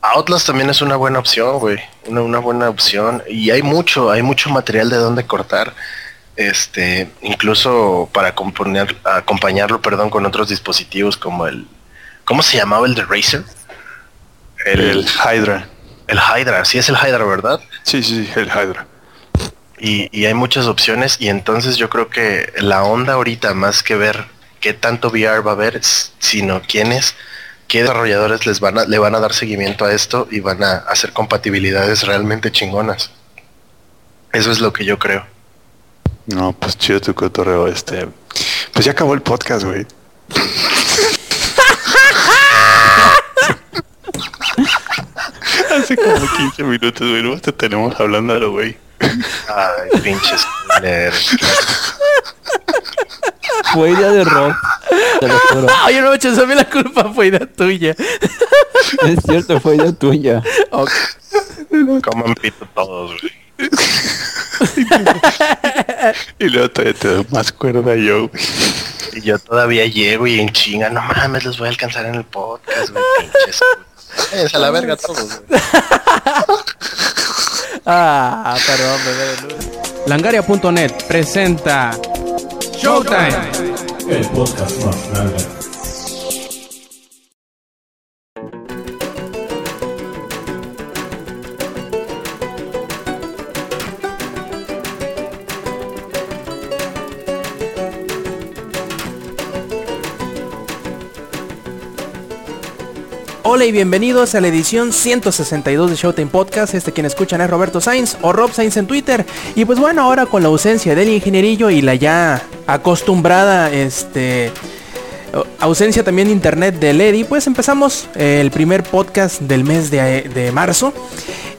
Outlast también es una buena opción, güey. Una, una buena opción. Y hay mucho, hay mucho material de dónde cortar. Este, incluso para componer, acompañarlo, perdón, con otros dispositivos como el, ¿cómo se llamaba el de Razer? El, Hydra. El Hydra, sí es el Hydra, ¿verdad? Sí, sí, el Hydra. Y, y hay muchas opciones y entonces yo creo que la onda ahorita, más que ver qué tanto VR va a haber, sino quiénes, qué desarrolladores les van a, le van a dar seguimiento a esto y van a hacer compatibilidades realmente chingonas. Eso es lo que yo creo. No, pues chido tu cotorreo, este. Pues ya acabó el podcast, güey. Hace como 15 minutos, güey. No te tenemos hablando lo güey. Ay, pinches Fue idea de Rob. Te lo juro. Oye, no me eches a mí la culpa, fue idea tuya. Es cierto, fue idea tuya. Ok. Coman pito todos, güey. y luego todavía te doy más cuerda yo, güey. Y yo todavía llego y en chinga, no mames, los voy a alcanzar en el podcast, güey, pinches. Es a la verga todos, güey. Ah, perdón, bebé de luz. Langaria.net presenta Showtime. El podcast más grande. Hola y bienvenidos a la edición 162 de Showtime Podcast. Este quien escuchan es Roberto Sainz o Rob Sainz en Twitter. Y pues bueno, ahora con la ausencia del ingenierillo y la ya acostumbrada este ausencia también de internet de Lady, pues empezamos el primer podcast del mes de, de marzo.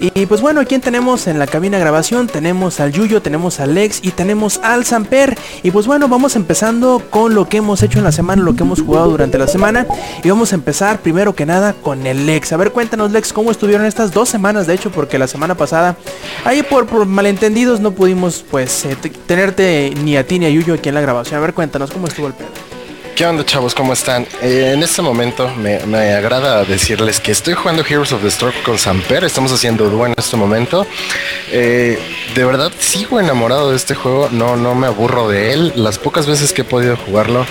Y pues bueno, ¿quién tenemos en la cabina grabación? Tenemos al Yuyo, tenemos al Lex y tenemos al Samper. Y pues bueno, vamos empezando con lo que hemos hecho en la semana, lo que hemos jugado durante la semana. Y vamos a empezar primero que nada con el Lex. A ver, cuéntanos Lex, ¿cómo estuvieron estas dos semanas? De hecho, porque la semana pasada, ahí por, malentendidos no pudimos pues eh, tenerte ni a ti ni a Yuyo aquí en la grabación. A ver, cuéntanos, ¿cómo estuvo el pedo? ¿Qué onda chavos? ¿Cómo están? Eh, en este momento me, me agrada decirles que estoy jugando Heroes of the Storm con Samper, estamos haciendo dúo en este momento. Eh, de verdad sigo enamorado de este juego, no, no me aburro de él. Las pocas veces que he podido jugarlo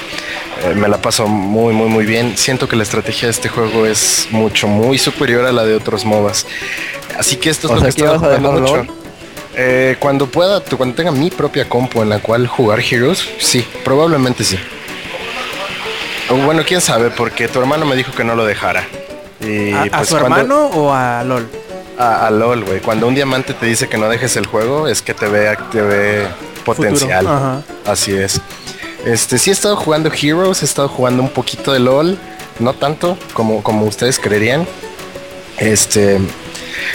eh, me la paso muy muy muy bien. Siento que la estrategia de este juego es mucho, muy superior a la de otros MOBAs. Así que esto es O lo sea, que ¿que estoy jugando mucho. Cuando pueda, cuando tenga mi propia compu en la cual jugar Heroes, sí, probablemente sí. O bueno, quién sabe, porque tu hermano me dijo que no lo dejara. Y ¿A, a pues su cuando- hermano o a LOL? A, a LOL, güey. Cuando un diamante te dice que no dejes el juego, es que te ve, te ve potencial. Ajá. Así es. Este, sí he estado jugando Heroes, he estado jugando un poquito de LOL, no tanto como, como ustedes creerían. Este,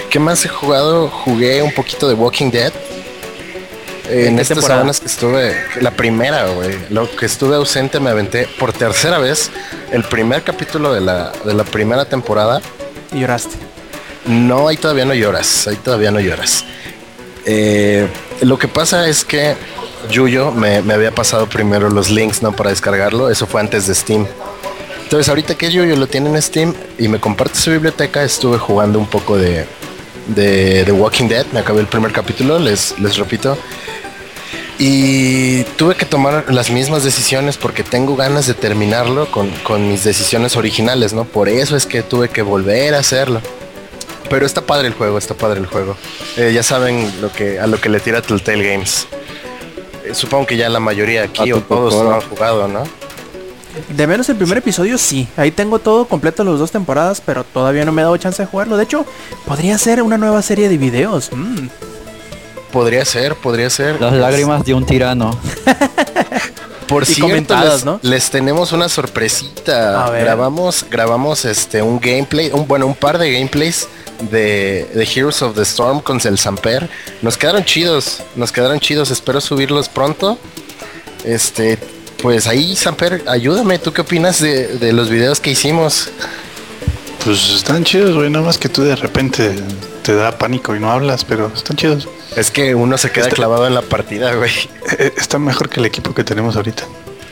¿qué más he jugado? Jugué un poquito de Walking Dead. ¿En estas temporada? semanas que estuve, la primera, güey, lo que estuve ausente me aventé por tercera vez el primer capítulo de la, de la primera temporada. Y lloraste. No, ahí todavía no lloras, ahí todavía no lloras. Eh, lo que pasa es que Yuyo me, me había pasado primero los links, ¿no? Para descargarlo, eso fue antes de Steam. Entonces ahorita que Yuyo lo tiene en Steam y me comparte su biblioteca, estuve jugando un poco de, de The Walking Dead, me acabé el primer capítulo, les, les repito. Y tuve que tomar las mismas decisiones porque tengo ganas de terminarlo con, con mis decisiones originales, ¿no? Por eso es que tuve que volver a hacerlo. Pero está padre el juego, está padre el juego. Eh, ya saben lo que, a lo que le tira Telltale Games. Eh, supongo que ya la mayoría aquí A o todos lo han jugado, ¿no? De menos el primer episodio sí. Ahí tengo todo completo las dos temporadas, pero todavía no me he dado chance de jugarlo. De hecho, podría ser una nueva serie de videos. Mm. Podría ser, podría ser. Las lágrimas de un tirano. Por Y cierto, comentadas, les, ¿no? les tenemos una sorpresita. A ver. Grabamos, grabamos este un gameplay, un bueno, un par de gameplays de, de Heroes of the Storm con el Samper. Nos quedaron chidos, nos quedaron chidos. Espero subirlos pronto. Este, pues ahí, Samper, ayúdame. ¿Tú qué opinas de, de los videos que hicimos? Pues están chidos, güey. Nada más que tú de repente te da pánico y no hablas, pero están chidos. Es que uno se queda clavado en la partida, güey. Eh, Está mejor que el equipo que tenemos ahorita.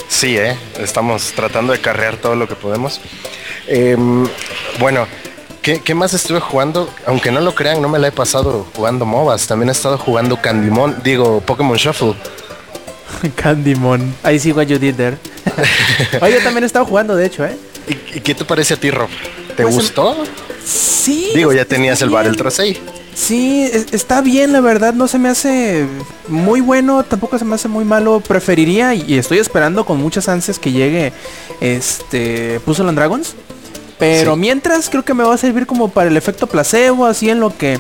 Sí, ¿eh? estamos tratando de carrear todo lo que podemos. Em, bueno, ¿qué, qué más estuve jugando? Aunque no lo crean, no me la he pasado jugando MOBAs. También he estado jugando Candymon, digo, Pokémon Shuffle. Candymon. Ahí sí what you did there. Oye, yo también he estado jugando, de hecho, ¿eh? ¿Y, qué te parece a ti, Rob? ¿Te Pues, gustó? Sí. Digo, ya tenías el bien. Battle Tracey. Sí, es- está bien, la verdad, no se me hace muy bueno, tampoco se me hace muy malo. Preferiría y estoy esperando con muchas ansias que llegue este Puzzle and Dragons. Pero Sí. mientras creo que me va a servir como para el efecto placebo, así en lo que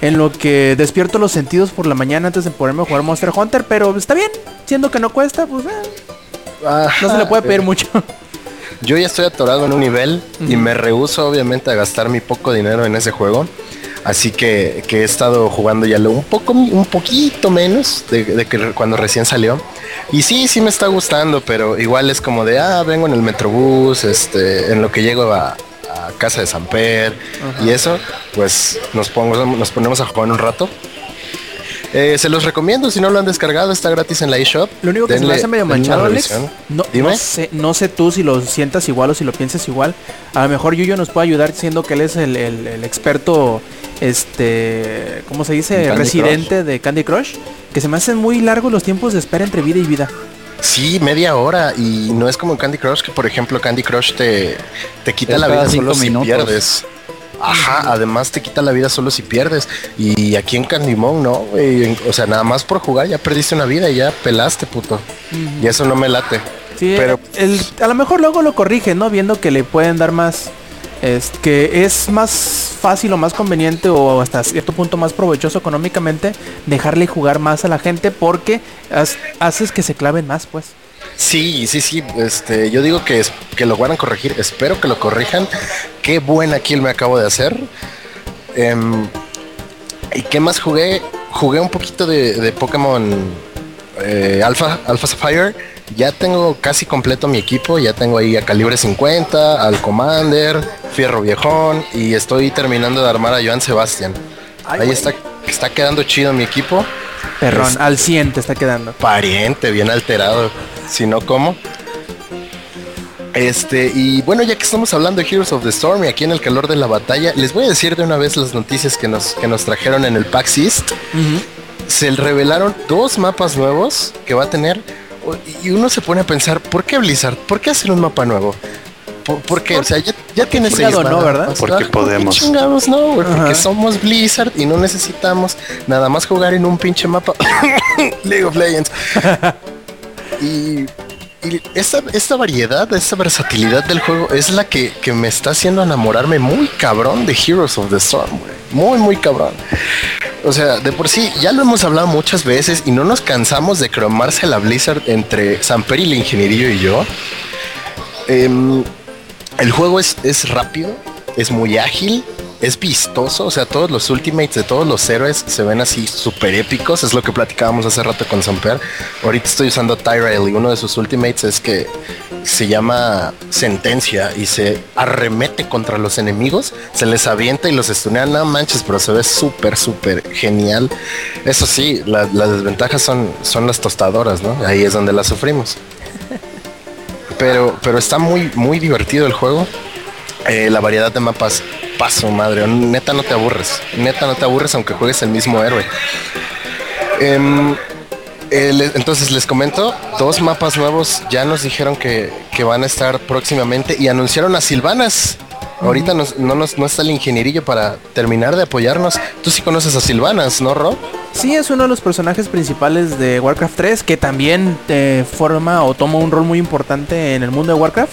en lo que despierto los sentidos por la mañana antes de ponerme a jugar Monster Hunter, pero está bien, siendo que no cuesta, pues eh, no se le puede pedir mucho. Yo ya estoy atorado en un nivel y me rehuso obviamente a gastar mi poco dinero en ese juego. Así que, que he estado jugando ya un poco, un poquito menos de, de que cuando recién salió. Y sí, sí me está gustando, pero igual es como de, ah, vengo en el Metrobús, este, en lo que llego a, a casa de San Per y eso, pues nos, pongo, nos ponemos a jugar un rato. Eh, se los recomiendo, si no lo han descargado, está gratis en la eShop. Lo único que se me hace medio manchado, Alex. No, Dime. no sé, no sé tú si lo sientas igual o si lo piensas igual. A lo mejor Yuyo nos puede ayudar siendo que él es el, el- el experto, este, ¿cómo se dice? ¿En Candy Residente de Candy Crush. Que se me hacen muy largos los tiempos de espera entre vida y vida. Sí, media hora y no es como en Candy Crush que por ejemplo Candy Crush te, te quita Es la vida solo si minutos. pierdes. Ajá, además te quita la vida solo si pierdes. Y aquí en Candymon no. En- O sea, nada más por jugar ya perdiste una vida y ya pelaste, puto. Y eso no me late. Sí, Pero el- a lo mejor luego lo corrige, ¿no? Viendo que le pueden dar más, es, que es más fácil o más conveniente o hasta cierto punto más provechoso económicamente dejarle jugar más a la gente porque haces que se claven más, pues. sí, sí, sí. Este, yo digo que, es, que lo van a corregir. Espero que lo corrijan. Qué buena kill me acabo de hacer. Em, ¿Y qué más jugué? Jugué un poquito de, de Pokémon eh, Alpha, Alpha Sapphire. Ya tengo casi completo mi equipo. Ya tengo ahí a Calibre 50, al Commander, Fierro Viejón. Y estoy terminando de armar a Joan Sebastián. Ay, ahí está, está quedando chido mi equipo. Perrón, Es- al 100 te está quedando. Pariente, bien alterado. Si no, ¿cómo? Este, y bueno, ya que estamos hablando de Heroes of the Storm y aquí en el calor de la batalla, les voy a decir de una vez las noticias que nos, que nos trajeron en el PAX East. Se revelaron dos mapas nuevos que va a tener. Y uno se pone a pensar, ¿por qué Blizzard? ¿Por qué hacer un mapa nuevo? ¿Por, por qué? O sea, ya, ya tiene seis no. ¿verdad? Porque ¿por podemos. chingados no, güey? Porque Ajá. somos Blizzard y no necesitamos nada más jugar en un pinche mapa League of Legends. y y esta, esta variedad, esta versatilidad del juego es la que, que me está haciendo enamorarme muy cabrón de Heroes of the Storm, güey. Muy, muy cabrón. O sea, de por sí, ya lo hemos hablado muchas veces y no nos cansamos de cromarse la Blizzard entre Samper y el ingenierillo y yo. Em, el juego es, es rápido, es muy ágil, es vistoso, o sea, todos los ultimates de todos los héroes se ven así súper épicos, es lo que platicábamos hace rato con Samper. Ahorita estoy usando Tyrell y uno de sus ultimates es que se llama Sentencia y se arremete contra los enemigos, se les avienta y los estunea, no manches, pero se ve súper, súper genial. Eso sí, la- las desventajas son, son las tostadoras, ¿no? Ahí es donde las sufrimos. Pero, pero está muy, muy divertido el juego. Eh, la variedad de mapas, paso madre, neta no te aburres, neta no te aburres aunque juegues el mismo héroe. Em, eh, entonces les comento, dos mapas nuevos ya nos dijeron que, que van a estar próximamente y anunciaron a Silvanas. Ahorita nos- no, nos, no está el ingenierillo para terminar de apoyarnos. Tú sí conoces a Silvanas, ¿no, Rob? Sí, es uno de los personajes principales de Warcraft 3 que también eh, forma o toma un rol muy importante en el mundo de Warcraft.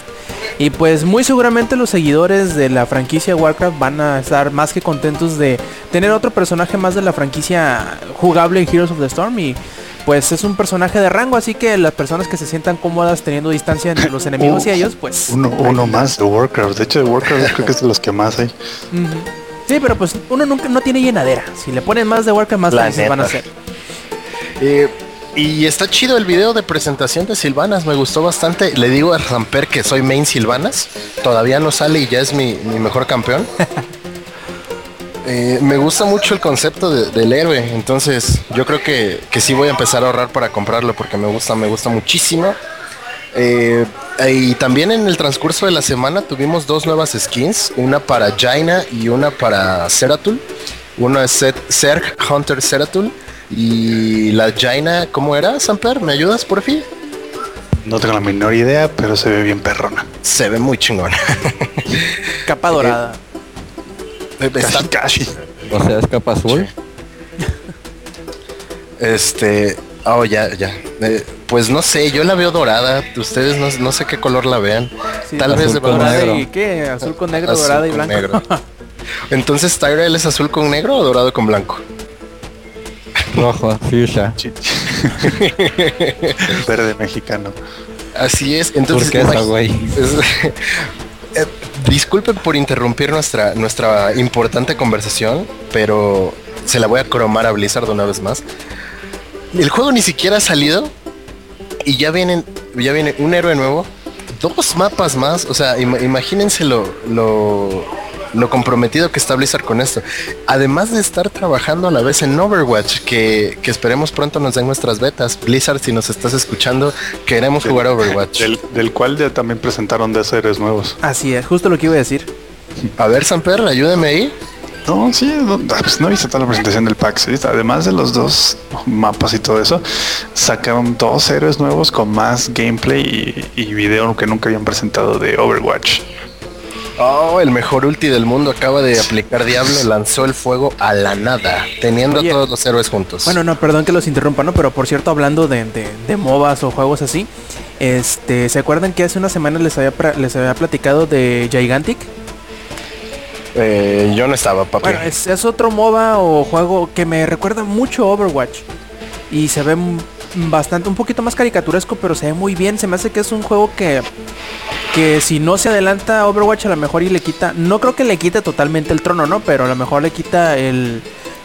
Y pues muy seguramente los seguidores de la franquicia Warcraft van a estar más que contentos de tener otro personaje más de la franquicia jugable en Heroes of the Storm. Y pues es un personaje de rango, así que las personas que se sientan cómodas teniendo distancia entre los enemigos y ellos, pues... Uno, uno más de Warcraft. De hecho, de Warcraft creo que es de los que más hay. Sí, pero pues uno nunca no tiene llenadera. Si le ponen más de Warcraft, más La felices van a ser. Eh, y está chido el video de presentación de Silvanas, me gustó bastante. Le digo a Ramper que soy main Silvanas. Todavía no sale y ya es mi, mi mejor campeón. Eh, me gusta mucho el concepto de- del héroe, entonces yo creo que, que sí voy a empezar a ahorrar para comprarlo porque me gusta, me gusta muchísimo. Eh, Y también en el transcurso de la semana tuvimos dos nuevas skins, una para Jaina y una para Ceratul. Una es Zerg Hunter Ceratul y la Jaina, ¿cómo era, Samper? ¿Me ayudas por fin? No tengo la menor idea, pero se ve bien perrona. Se ve muy chingón. Capa dorada. Está- Casi, casi. O sea, es capa azul. Este, oh, ya, ya. Eh, pues no sé, yo la veo dorada. Ustedes no, no sé qué color la vean. Sí, Tal vez de dorada negro. y qué, azul con negro, Azul dorada y con blanco. negro. Entonces, Tyrell es azul con negro o dorado con blanco? Rojo, fuchsia. Verde mexicano. Así es. Entonces, imag- güey. es- Eh, disculpen por interrumpir nuestra, nuestra importante conversación, pero se la voy a cromar a Blizzard una vez más. El juego ni siquiera ha salido y ya vienen, ya viene un héroe nuevo, dos mapas más. O sea, ima- imagínense lo, lo, lo comprometido que está Blizzard con esto. Además de estar trabajando a la vez en Overwatch, que, que esperemos pronto nos den nuestras betas. Blizzard, si nos estás escuchando, queremos jugar Overwatch. Del, del cual ya también presentaron de seres nuevos. Así es, justo lo que iba a decir. A ver, Samper, ayúdeme ahí. No, sí, no, pues no viste toda la presentación del pack. ¿sí? Además de los dos mapas y todo eso, sacaron dos héroes nuevos con más gameplay y, y video que nunca habían presentado de Overwatch. Oh, el mejor ulti del mundo acaba de aplicar Diablo, lanzó el fuego a la nada, teniendo Oye. a todos los héroes juntos. Bueno, no, perdón que los interrumpa, ¿no? Pero por cierto, hablando de, de, de MOBAs o juegos así, este, ¿se acuerdan que hace unas semanas les había, les había platicado de Gigantic? Eh, yo no estaba, papi. Bueno, es, es otro MOBA o juego que me recuerda mucho a Overwatch. Y se ve bastante, un poquito más caricaturesco, pero se ve muy bien. Se me hace que es un juego que, que si no se adelanta Overwatch a lo mejor y le quita, no creo que le quite totalmente el trono, ¿no? Pero a lo mejor le quita el,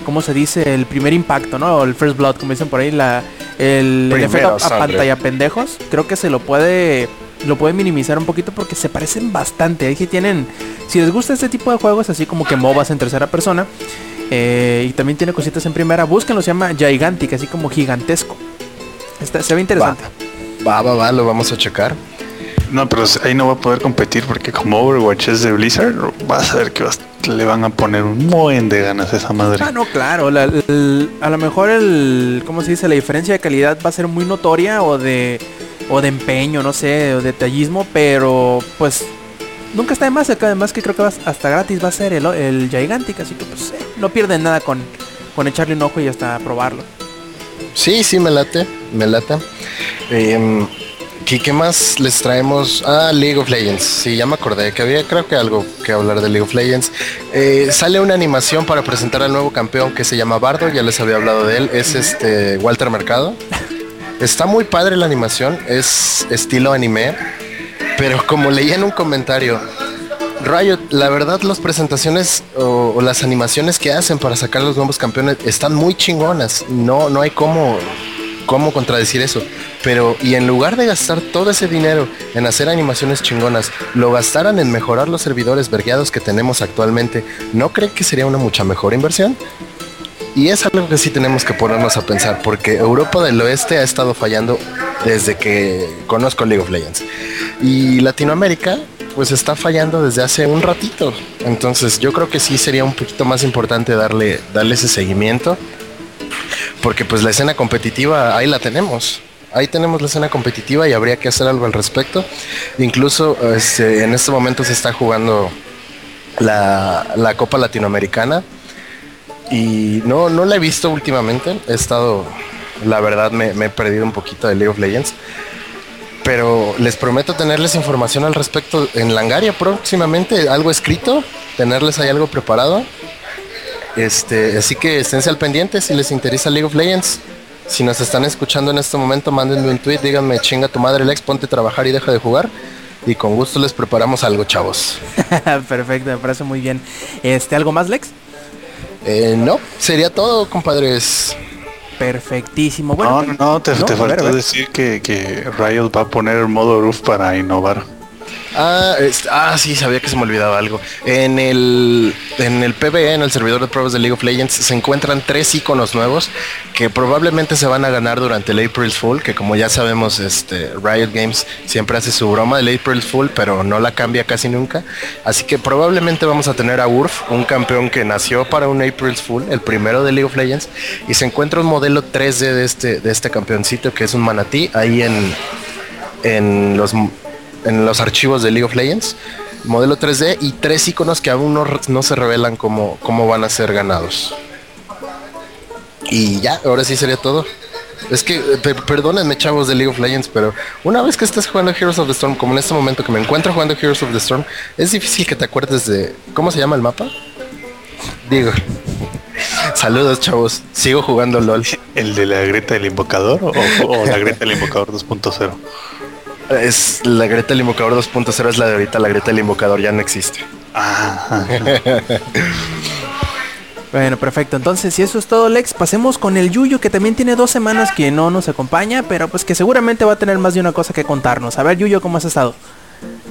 ¿cómo se dice? El primer impacto, ¿no? O el first blood, como dicen por ahí, la, el, el efecto a pantalla pendejos. Creo que se lo puede lo puede minimizar un poquito porque se parecen bastante. Ahí sí tienen, si les gusta este tipo de juegos, así como que MOBAs en tercera persona, eh, y también tiene cositas en primera, búsquenlo, se llama Gigantic, así como gigantesco. Está- se ve interesante. Va, va, va, lo vamos a checar. No, pero ahí no va a poder competir porque como Overwatch es de Blizzard, vas a ver que vas- le van a poner un buen de ganas a esa madre. Ah, no, claro. la- el- a lo mejor el, ¿cómo se dice? La diferencia de calidad va a ser muy notoria o de, o de empeño, no sé, o de detallismo, pero pues nunca está de más. acá Además que creo que hasta gratis va a ser el, el Gigantic, así que pues eh, no pierden nada con, con echarle un ojo y hasta probarlo. Sí, sí, me late, me late. Em, ¿qué, qué más les traemos? Ah, League of Legends. Sí, ya me acordé que había, creo que algo que hablar de League of Legends. Eh, sale una animación para presentar al nuevo campeón que se llama Bardo, ya les había hablado de él. Es este Walter Mercado. Está muy padre la animación, es estilo anime, pero como leía en un comentario, Riot, la verdad las presentaciones o, o las animaciones que hacen para sacar los nuevos campeones están muy chingonas. No, no hay cómo, cómo contradecir eso. Pero, y en lugar de gastar todo ese dinero en hacer animaciones chingonas, lo gastaran en mejorar los servidores vergueados que tenemos actualmente, ¿no cree que sería una mucha mejor inversión? Y es algo que sí tenemos que ponernos a pensar, porque Europa del Oeste ha estado fallando desde que conozco League of Legends. Y Latinoamérica, pues está fallando desde hace un ratito. Entonces yo creo que sí sería un poquito más importante darle, darle ese seguimiento. Porque pues la escena competitiva ahí la tenemos. Ahí tenemos la escena competitiva y habría que hacer algo al respecto. Incluso este, en este momento se está jugando la, la Copa Latinoamericana. Y no, no la he visto últimamente. He estado, la verdad, me, me he perdido un poquito de League of Legends. Pero les prometo tenerles información al respecto en Langaria próximamente, algo escrito, tenerles ahí algo preparado. Este, así que esténse al pendiente si les interesa League of Legends. Si nos están escuchando en este momento, mándenme un tweet, díganme chinga tu madre Lex, ponte a trabajar y deja de jugar. Y con gusto les preparamos algo, chavos. Perfecto, me parece muy bien. Este, ¿algo más, Lex? Eh, no, sería todo, compadres. Perfectísimo. Bueno, no, no, no, te, no, te faltó ver. decir que, que Riot va a poner el modo roof para innovar. Ah, ah, sí, sabía que se me olvidaba algo. En el, en el PvE, en el servidor de pruebas de League of Legends, se encuentran tres iconos nuevos que probablemente se van a ganar durante el April's Fool, que como ya sabemos, este, Riot Games siempre hace su broma del April's Fool, pero no la cambia casi nunca. Así que probablemente vamos a tener a Urf, un campeón que nació para un April's Fool, el primero de League of Legends, y se encuentra un modelo 3D de este, de este campeoncito que es un manatí ahí en, en los, en los archivos de League of Legends, modelo 3D y tres iconos que aún no, no se revelan cómo, cómo van a ser ganados. Y ya, ahora sí sería todo. Es que, eh, per- perdónenme chavos de League of Legends, pero una vez que estés jugando Heroes of the Storm, como en este momento que me encuentro jugando Heroes of the Storm, es difícil que te acuerdes de... ¿Cómo se llama el mapa? Digo. Saludos chavos, sigo jugando LOL. ¿El de la Greta del Invocador o, o la Greta del Invocador 2.0? Es la Greta del Invocador 2.0 es la de ahorita, la Greta del Invocador ya no existe. Ah, Bueno, perfecto. Entonces, si eso es todo, Lex, pasemos con el Yuyo, que también tiene dos semanas que no nos acompaña, pero pues que seguramente va a tener más de una cosa que contarnos. A ver, Yuyo, ¿cómo has estado?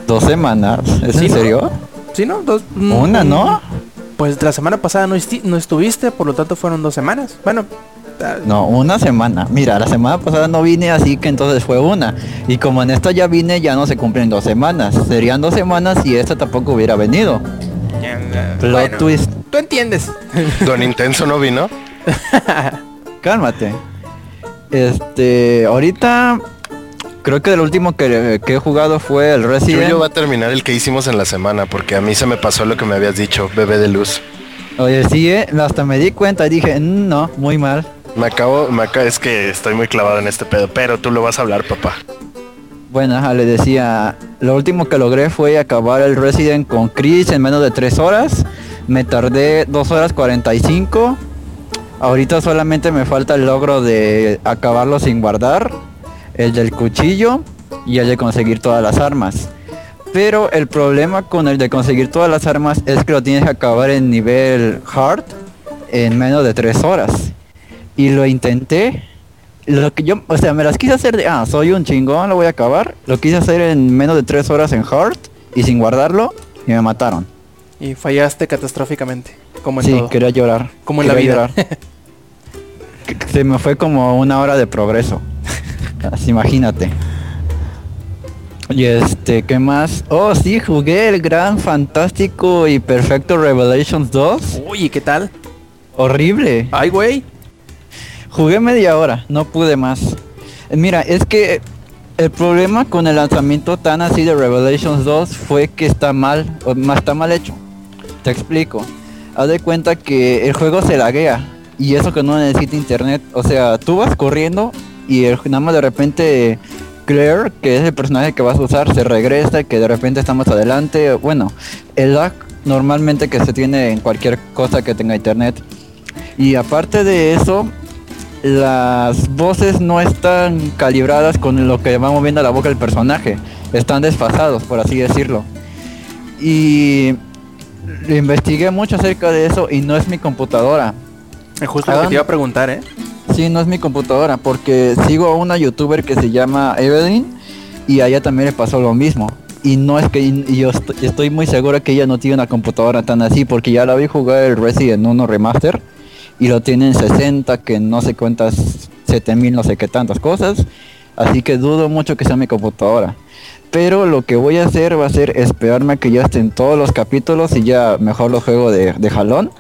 Dos semanas. ¿Es Sí, en ¿no? serio? ¿Sí, no? Dos, mm, Una, ¿no? Pues la semana pasada no, esti- no estuviste, por lo tanto fueron dos semanas. Bueno, No, una semana. Mira, la semana pasada no vine, así que entonces fue una. Y como en esta ya vine, ya no se cumplen dos semanas. Serían dos semanas si esta tampoco hubiera venido. Plot bueno, twist. tú entiendes. Don Intenso no vino. Cálmate. Este, ahorita creo que el último que, que he jugado fue el Resident. Yuyo va a terminar el que hicimos en la semana, porque a mí se me pasó lo que me habías dicho, bebé de luz. Oye, sí, eh, hasta me di cuenta y dije, "Mm, no, muy mal. Me acabo, me acabo, es que estoy muy clavado en este pedo, pero tú lo vas a hablar, papá. Bueno, ajá, le decía, lo último que logré fue acabar el Resident con Chris en menos de 3 horas. Me tardé 2 horas 45. Ahorita solamente me falta el logro de acabarlo sin guardar, el del cuchillo y el de conseguir todas las armas. Pero el problema con el de conseguir todas las armas es que lo tienes que acabar en nivel hard en menos de 3 horas. Y lo intenté. Lo que yo, o sea, me las quise hacer de, ah, soy un chingón, lo voy a acabar. Lo quise hacer en menos de 3 horas en hard y sin guardarlo y me mataron. Y fallaste catastróficamente, como en Sí, todo. quería llorar. Como en la vida. llorar. Se me fue como una hora de progreso. Así, imagínate. Y este, ¿qué más? Oh, sí, jugué el gran, fantástico y perfecto Revelations 2. Uy, ¿y qué tal? Horrible. Ay, güey. Jugué media hora, no pude más. Mira, es que el problema con el lanzamiento tan así de Revelations 2 fue que está mal, o más está mal hecho. Te explico. Haz de cuenta que el juego se laguea y eso que no necesita internet. O sea, tú vas corriendo y el, nada más de repente Claire, que es el personaje que vas a usar, se regresa, que de repente está más adelante. Bueno, el lag normalmente que se tiene en cualquier cosa que tenga internet. Y aparte de eso, las voces no están calibradas con lo que va moviendo la boca el personaje. Están desfasados, por así decirlo. Y investigué mucho acerca de eso y no es mi computadora. Es justo lo que te iba a preguntar, ¿eh? Sí, no es mi computadora, porque sigo a una youtuber que se llama Evelyn y a ella también le pasó lo mismo. Y no es que y yo est- estoy muy segura que ella no tiene una computadora tan así, porque ya la vi jugar el Resident 1 Remaster y lo tiene en 60, que no sé cuántas, 7000, no sé qué tantas cosas. Así que dudo mucho que sea mi computadora. Pero lo que voy a hacer va a ser esperarme a que ya estén todos los capítulos y ya mejor lo juego de, de jalón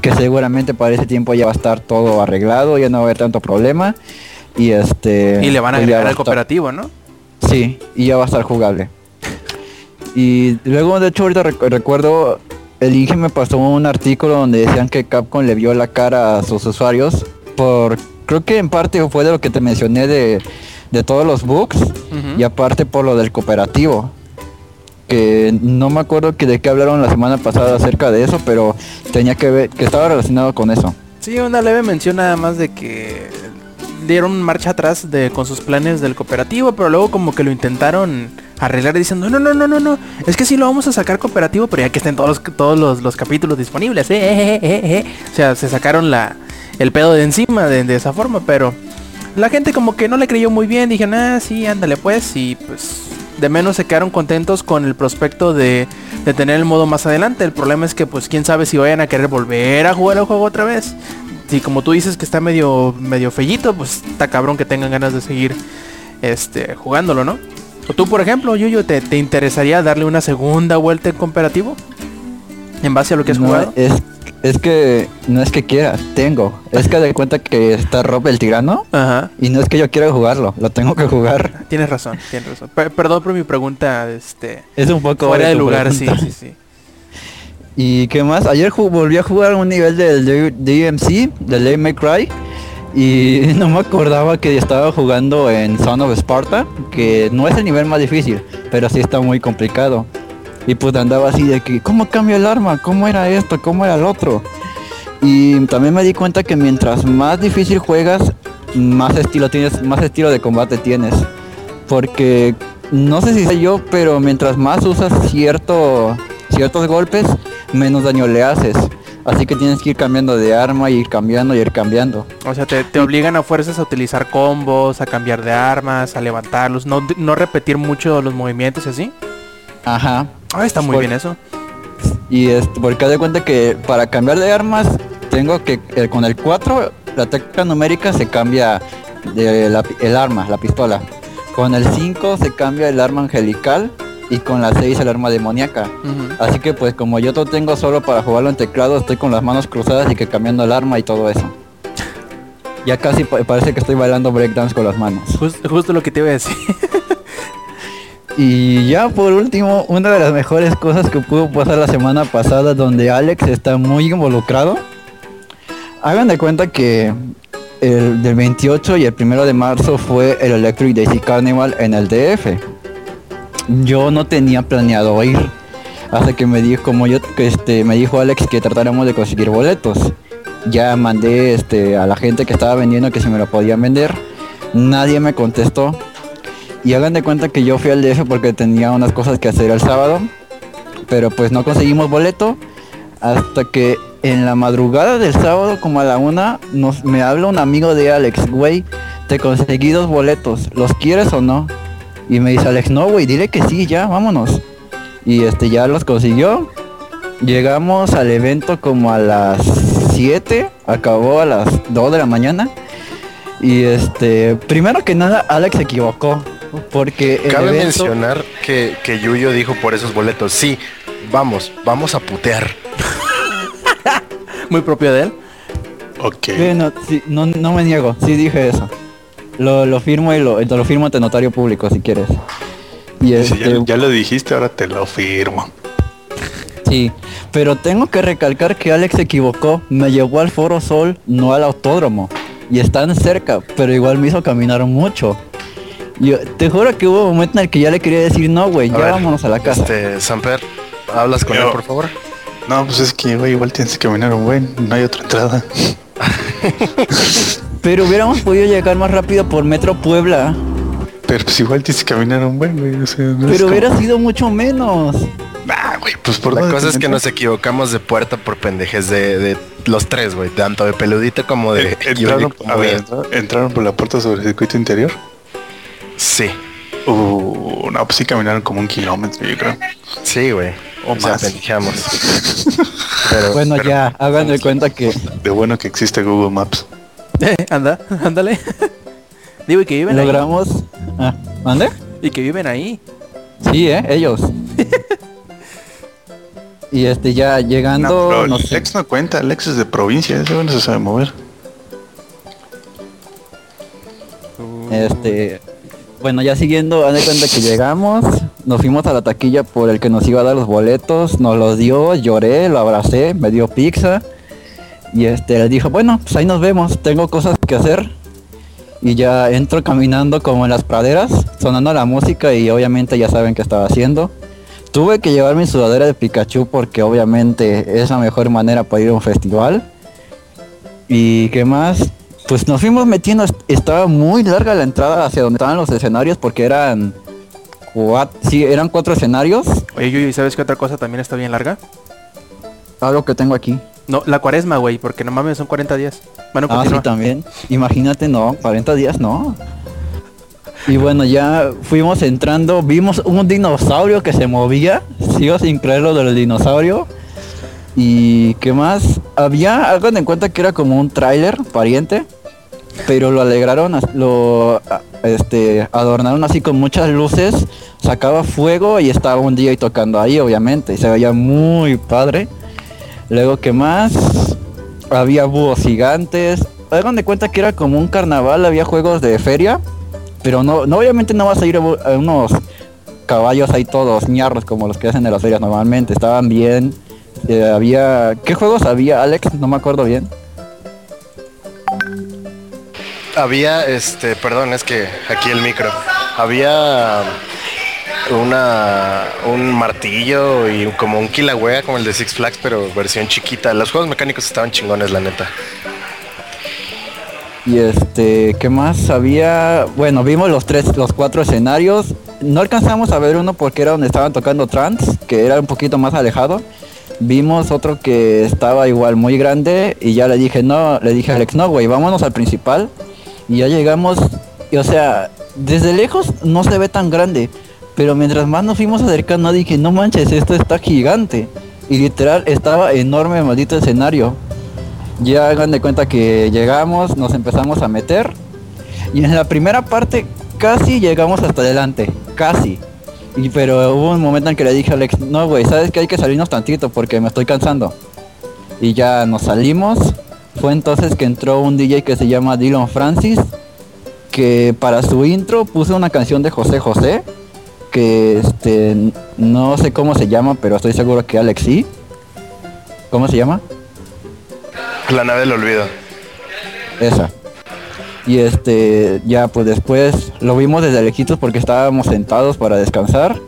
que seguramente para ese tiempo ya va a estar todo arreglado, ya no va a haber tanto problema. Y este. Y le van a pues agregar al estar- cooperativo, ¿no? Sí, y ya va a estar jugable. Y luego, de hecho, ahorita recu- recuerdo, el Inge me pasó un artículo donde decían que Capcom le vio la cara a sus usuarios por, creo que en parte fue de lo que te mencioné de, de todos los bugs y aparte por lo del cooperativo. Que no me acuerdo que de qué hablaron la semana pasada acerca de eso, pero tenía que ver, que estaba relacionado con eso. Sí, una leve mención nada más de que dieron marcha atrás de con sus planes del cooperativo, pero luego como que lo intentaron arreglar diciendo, no, no, no, no, no, es que sí lo vamos a sacar cooperativo, pero ya que estén todos los, todos los, los capítulos disponibles, eh, eh, eh, eh, eh". O sea, se sacaron la, el pedo de encima de, de esa forma, pero la gente como que no le creyó muy bien, dijeron, ah, sí, ándale pues, y pues de menos se quedaron contentos con el prospecto de, de tener el modo más adelante. El problema es que pues quién sabe si vayan a querer volver a jugar el juego otra vez. Si como tú dices que está medio medio fellito, pues está cabrón que tengan ganas de seguir este jugándolo, ¿no? O tú, por ejemplo, Yuyo, ¿te, te interesaría darle una segunda vuelta en cooperativo? En base a lo que has No, jugado. es, es que no es que quiera, tengo. Es que de cuenta que está Rob el tirano Ajá. y no es que yo quiera jugarlo, lo tengo que jugar. Tienes razón, tienes razón. Per- perdón por mi pregunta, este... Es un poco Fuera de lugar, sí, pregunta. sí, sí. ¿Y qué más? Ayer volví a jugar un nivel del DMC, del May Cry. Y no me acordaba que estaba jugando en Son of Sparta, que no es el nivel más difícil, pero sí está muy complicado. Y pues andaba así de que, ¿cómo cambio el arma? ¿Cómo era esto? ¿Cómo era el otro? Y también me di cuenta que mientras más difícil juegas, más estilo tienes, más estilo de combate tienes. Porque no sé si sé yo, pero mientras más usas cierto, ciertos golpes, menos daño le haces. Así que tienes que ir cambiando de arma, y ir cambiando y ir cambiando. O sea, te, te obligan a fuerzas a utilizar combos, a cambiar de armas, a levantarlos, no, no repetir mucho los movimientos y así. Ajá. Ah, está muy Por- bien eso. Y este, porque de cuenta que para cambiar de armas, tengo que eh, con el 4, la tecla numérica se cambia de la pi- el arma, la pistola. Con el 5 se cambia el arma angelical y con la 6 el arma demoníaca. Así que pues como yo lo tengo solo para jugarlo en teclado, estoy con las manos cruzadas y que cambiando el arma y todo eso. Ya casi pa- parece que estoy bailando breakdance con las manos. Jus- justo lo que te iba a decir. Y ya por último, una de las mejores cosas que pudo pasar la semana pasada donde Alex está muy involucrado. Hagan de cuenta que el del 28 y el primero de marzo fue el Electric Daisy Carnival en el DF. Yo no tenía planeado ir. Hasta que me dijo, como yo, que este, me dijo Alex que tratáramos de conseguir boletos. Ya mandé este, a la gente que estaba vendiendo que si me lo podían vender. Nadie me contestó. Y hagan de cuenta que yo fui al DF porque tenía unas cosas que hacer el sábado. Pero pues no conseguimos boleto. Hasta que en la madrugada del sábado, como a la una, nos, me habla un amigo de Alex, güey, te conseguí dos boletos, ¿los quieres o no? Y me dice Alex, no, güey, dile que sí, ya, vámonos. Y este ya los consiguió. Llegamos al evento como a las 7, acabó a las 2 de la mañana. Y este, primero que nada, Alex se equivocó. Porque el Cabe evento- mencionar que, que Yuyo dijo por esos boletos, sí, vamos, vamos a putear. Muy propio de él. Ok. Bueno, sí, no, no me niego, sí dije eso. Lo, lo firmo y lo, te lo firmo ante notario público si quieres. Y Si este, ya, ya lo dijiste, ahora te lo firmo. sí, pero tengo que recalcar que Alex se equivocó, me llevó al Foro Sol, no al autódromo. Y están cerca, pero igual me hizo caminar mucho. Yo te juro que hubo un momento en el que ya le quería decir, no, güey, ya ver, vámonos a la casa. Este, Samper, ¿hablas con Yo- él, por favor? No, pues es que, güey, igual tienes que caminar un buen. No hay otra entrada. Pero hubiéramos podido llegar más rápido por Metro Puebla. Pero pues igual tienes que caminar un buen, güey. O sea, no Pero como- hubiera sido mucho menos. Ah, güey, pues por La cosa te es que nos equivocamos de puerta por pendejes de, de los tres, güey. Tanto de peludito como de entraron, como a ver, entraron por la puerta sobre el circuito interior. Sí, Uh, no, pues sí caminaron como un kilómetro, yo creo. sí, güey. O O sea, más. pendejamos. Pero, Bueno, pero- ya, hagan de cuenta que De bueno que existe Google Maps. Anda, ándale. Digo, y que viven ahí. logramos... Ah, ¿Mande? Y que viven ahí. Sí, eh, ellos. y este ya No, llegando, pero no sé. Lex no cuenta, Lex es de provincia, ese güey no se sabe mover. Este, bueno, ya siguiendo, haz de cuenta que llegamos, nos fuimos a la taquilla por el que nos iba a dar los boletos, nos los dio, lloré, lo abracé, me dio pizza y este le dijo, bueno, pues ahí nos vemos, tengo cosas que hacer. Y ya entro caminando como en las praderas, sonando la música y obviamente ya saben qué estaba haciendo. Tuve que llevar mi sudadera de Pikachu porque obviamente es la mejor manera para ir a un festival. ¿Y qué más? Pues nos fuimos metiendo, est- estaba muy larga la entrada hacia donde estaban los escenarios porque eran cuatro, sí, eran cuatro escenarios, Oye, Yuyu, ¿sabes qué otra cosa también está bien larga? algo que tengo aquí. No, la cuaresma, güey, porque no mames, son 40 días. Bueno, Ah, sí, también. Imagínate, no, 40 días no. Y bueno, ya fuimos entrando, vimos un dinosaurio que se movía, sigo sin creer lo del dinosaurio. Y qué más, había, hagan en cuenta que era como un tráiler pariente, pero lo alegraron, lo este, adornaron así con muchas luces, sacaba fuego y estaba un día y tocando ahí obviamente, y se veía muy padre. Luego, ¿qué más? Había búhos gigantes. Hagan de cuenta que era como un carnaval, había juegos de feria. Pero no, no obviamente no vas a ir a unos caballos ahí todos ñarros como los que hacen en las ferias normalmente. Estaban bien. eh, había. ¿Qué juegos había, Alex? No me acuerdo bien. Había, este, perdón, es que aquí el micro. Había una un martillo y como un kilauea como el de Six Flags, pero versión chiquita. Los juegos mecánicos estaban chingones, la neta. Y este, ¿qué más había? Bueno, vimos los tres, los cuatro escenarios. No alcanzamos a ver uno porque era donde estaban tocando trans, que era un poquito más alejado. Vimos otro que estaba igual muy grande y ya le dije, no, le dije a Alex, no, güey, vámonos al principal. Y ya llegamos, y o sea, desde lejos no se ve tan grande, pero mientras más nos fuimos acercando dije, no manches, esto está gigante. Y literal estaba enorme maldito escenario. Ya hagan de cuenta que llegamos, nos empezamos a meter. Y en la primera parte casi llegamos hasta adelante. Casi. Y pero hubo un momento en que le dije a Alex, no güey, sabes que hay que salirnos tantito porque me estoy cansando. Y ya nos salimos. Fue entonces que entró un DJ que se llama Dylan Francis. Que para su intro puso una canción de José José. Que este no sé cómo se llama, pero estoy seguro que Alex sí. ¿Cómo se llama? La nave del olvido. Esa. Y este, ya pues después lo vimos desde lejitos porque estábamos sentados para descansar.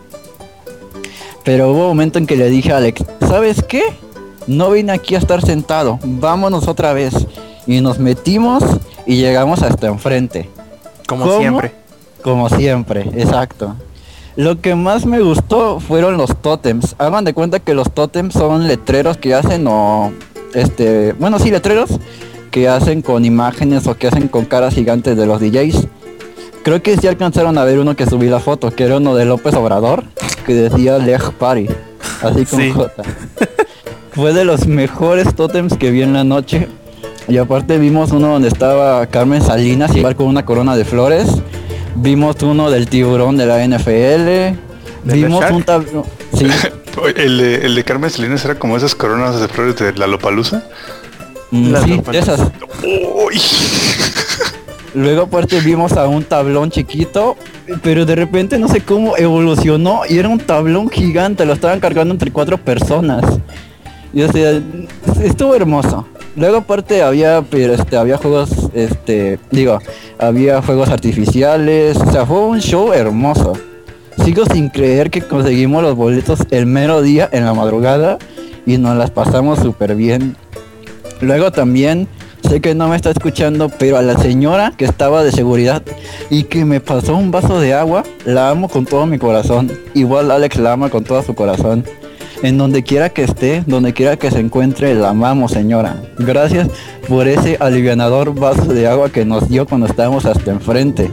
Pero hubo un momento en que le dije a Alex, ¿sabes qué? No vine aquí a estar sentado, vámonos otra vez. Y nos metimos y llegamos hasta enfrente. Como ¿Cómo? siempre. Como siempre, exacto. Lo que más me gustó fueron los tótems. Hagan de cuenta que los tótems son letreros que hacen o este, bueno, sí, letreros que hacen con imágenes o que hacen con caras gigantes de los DJs. Creo que sí alcanzaron a ver uno que subí la foto, que era uno de López Obrador, que decía Leg Party, así con Sí. J. Fue de los mejores tótems que vi en la noche. Y aparte vimos uno donde estaba Carmen Salinas igual con una corona de flores. Vimos uno del tiburón de la NFL. Vimos un tablón. Sí, El de, el de Carmen Salinas era como esas coronas de flores de la Lopalusa. mm, sí, de esas. Uy. Luego aparte vimos a un tablón chiquito, pero de repente no sé cómo evolucionó y era un tablón gigante, lo estaban cargando entre cuatro personas. Y o sea, estuvo hermoso. Luego aparte había este había juegos este digo, había juegos artificiales, o sea, fue un show hermoso. Sigo sin creer que conseguimos los boletos el mero día en la madrugada y nos las pasamos súper bien. Luego también, sé que no me está escuchando, pero a la señora que estaba de seguridad y que me pasó un vaso de agua, la amo con todo mi corazón. Igual Alex la ama con todo su corazón. En donde quiera que esté, donde quiera que se encuentre, la amamos señora. Gracias por ese alivianador vaso de agua que nos dio cuando estábamos hasta enfrente.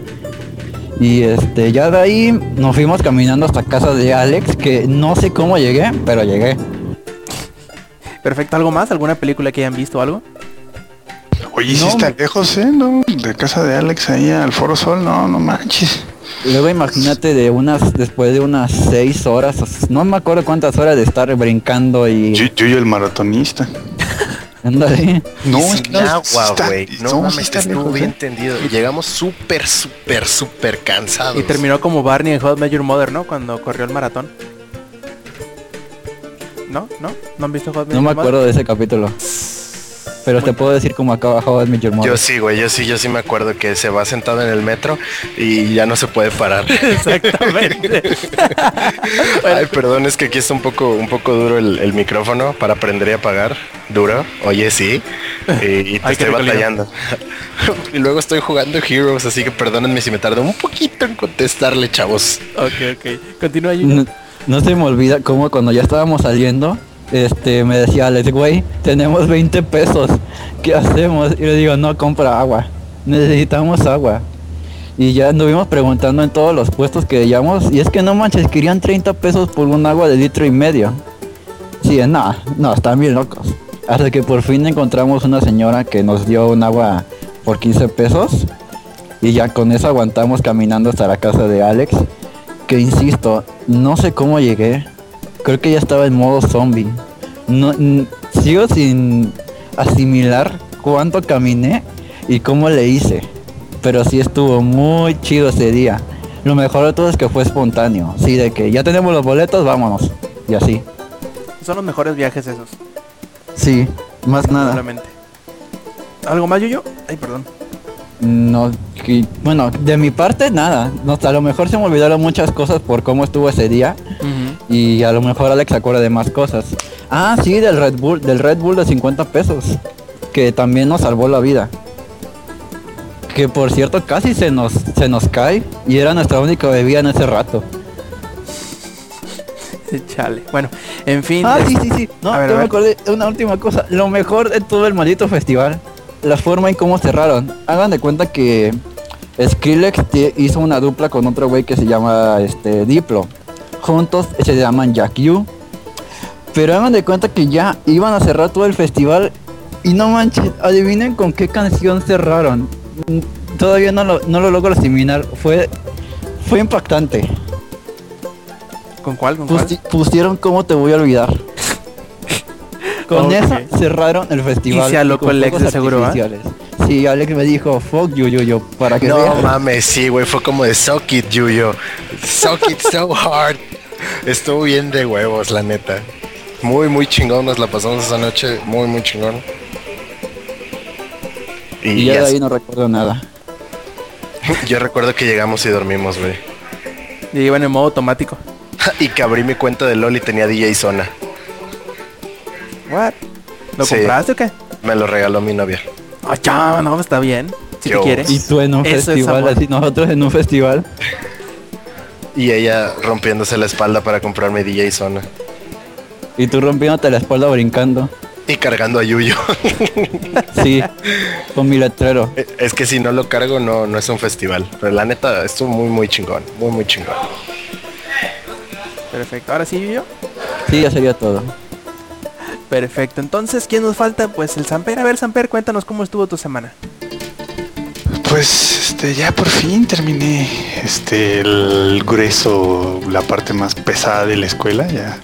Y este, ya de ahí nos fuimos caminando hasta casa de Alex, que no sé cómo llegué, pero llegué. Perfecto, ¿algo más? ¿Alguna película que hayan visto algo? Oye, No, está me- lejos, ¿eh? ¿No? De casa de Alex ahí al Foro Sol, no, no manches. Luego imagínate de unas, después de unas seis horas, no me acuerdo cuántas horas de estar brincando y Yo, yo y el maratonista. ándale. No, Y es sin que no, agua, está- güey. No, mames, está estuvo bien ¿eh? entendido. Llegamos súper, súper, súper cansados. Y terminó como Barney en Hot Major Mother, ¿no? Cuando corrió el maratón. ¿No? ¿No? ¿No han visto Hot Major No me Mother? acuerdo de ese capítulo. Pero te puedo decir cómo acaba How I Met Your Mother. Yo sí, güey, yo sí, yo sí me acuerdo que se va sentado en el metro y ya no se puede parar. Exactamente. Ay, perdón, es que aquí está un poco, un poco duro el, el micrófono para aprender y apagar. Duro, oye sí. Y, y te Ay, estoy batallando. y luego estoy jugando Heroes, así que perdónenme si me tardo un poquito en contestarle, chavos. ok, ok. Continúa. No, no se me olvida cómo cuando ya estábamos saliendo, este me decía Alex, güey, tenemos 20 pesos, ¿qué hacemos? Y le digo, no, compra agua, necesitamos agua. Y ya anduvimos preguntando en todos los puestos que veíamos. Y es que no manches, querían 30 pesos por un agua de litro y medio. Sí, no, no, están bien locos. Hasta que por fin encontramos una señora que nos dio un agua por 15 pesos. Y ya con eso aguantamos caminando hasta la casa de Alex. Que insisto, no sé cómo llegué. Creo que ya estaba en modo zombie. No, sigo sin asimilar cuánto caminé y cómo le hice. Pero sí estuvo muy chido ese día. Lo mejor de todo es que fue espontáneo. Sí, de que ya tenemos los boletos, vámonos. Y así. Son los mejores viajes esos, Sí, más nada. probablemente. ¿Algo más, yo Ay, perdón. No, que- bueno, de mi parte nada. No, a lo mejor se me olvidaron muchas cosas por cómo estuvo ese día. Y a lo mejor Alex se acuerda de más cosas. Ah, sí, del Red Bull, del Red Bull de 50 pesos. Que también nos salvó la vida. Que por cierto casi se nos, se nos cae. Y era nuestra única bebida en ese rato. Chale. Bueno, en fin. Ah, es- sí, sí, sí. No, ver, yo me acordé de una última cosa. Lo mejor de todo el maldito festival. La forma en cómo cerraron. Hagan de cuenta que Skrillex hizo una dupla con otro güey que se llama este Diplo. Juntos se llaman Jack U. Pero hagan de cuenta que ya iban a cerrar todo el festival. Y no manches, adivinen con qué canción cerraron. Todavía no lo, no lo logro asimilar. Fue, fue impactante. ¿Con cuál? ¿Con cuál? Pusi- pusieron cómo te voy a olvidar. Con Ok. eso cerraron el festival. Y se alocó con el ex fuegos de seguro, artificiales. Sí, Alex me dijo, fuck you, yo, yo, para que No veas. mames, sí, güey, fue como de suck it, Yuyo. Suck it so hard. Estuvo bien de huevos, la neta. Muy, muy chingón, nos la pasamos esa noche, muy, muy chingón. Y, Y ya de ahí no recuerdo nada. yo recuerdo que llegamos y dormimos, güey. Y iban en modo automático. Y que abrí mi cuenta de LOL y tenía DJ Zona. What? ¿Lo Sí. compraste o qué? Me lo regaló mi novia. Ah, ya, no, está bien. Si Qué te quieres. Y tú en un Eso festival, así nosotros en un festival. Y ella rompiéndose la espalda para comprarme DJ Zona. Y tú rompiéndote la espalda brincando. Y cargando a Yuyo. Sí, con mi letrero. es que si no lo cargo no, no es un festival. Pero la neta estuvo muy, muy chingón. Muy, muy chingón. Perfecto. Ahora sí, yo. Sí, ya sería todo. Perfecto. Entonces, ¿quién nos falta? Pues el Samper. A ver, Samper, cuéntanos cómo estuvo tu semana. Pues este ya por fin terminé este el grueso, la parte más pesada de la escuela, ya,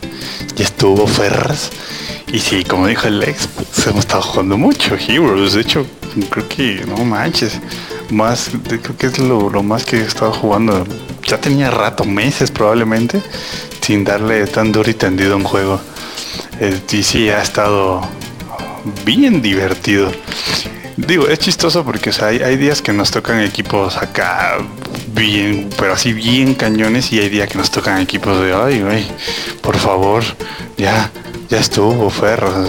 ya estuvo Ferras. Y sí, como dijo el ex, pues hemos estado jugando mucho Heroes. De hecho, creo que no manches. Más, creo que es lo, lo más que he estado jugando. Ya tenía rato, meses probablemente, sin darle tan duro y tendido un juego. Eh, y sí, ha estado bien divertido. Digo, es chistoso porque hay, hay días que nos tocan equipos acá bien, pero así bien cañones y hay días que nos tocan equipos de, ay, güey, por favor, ya, ya estuvo, ferro. O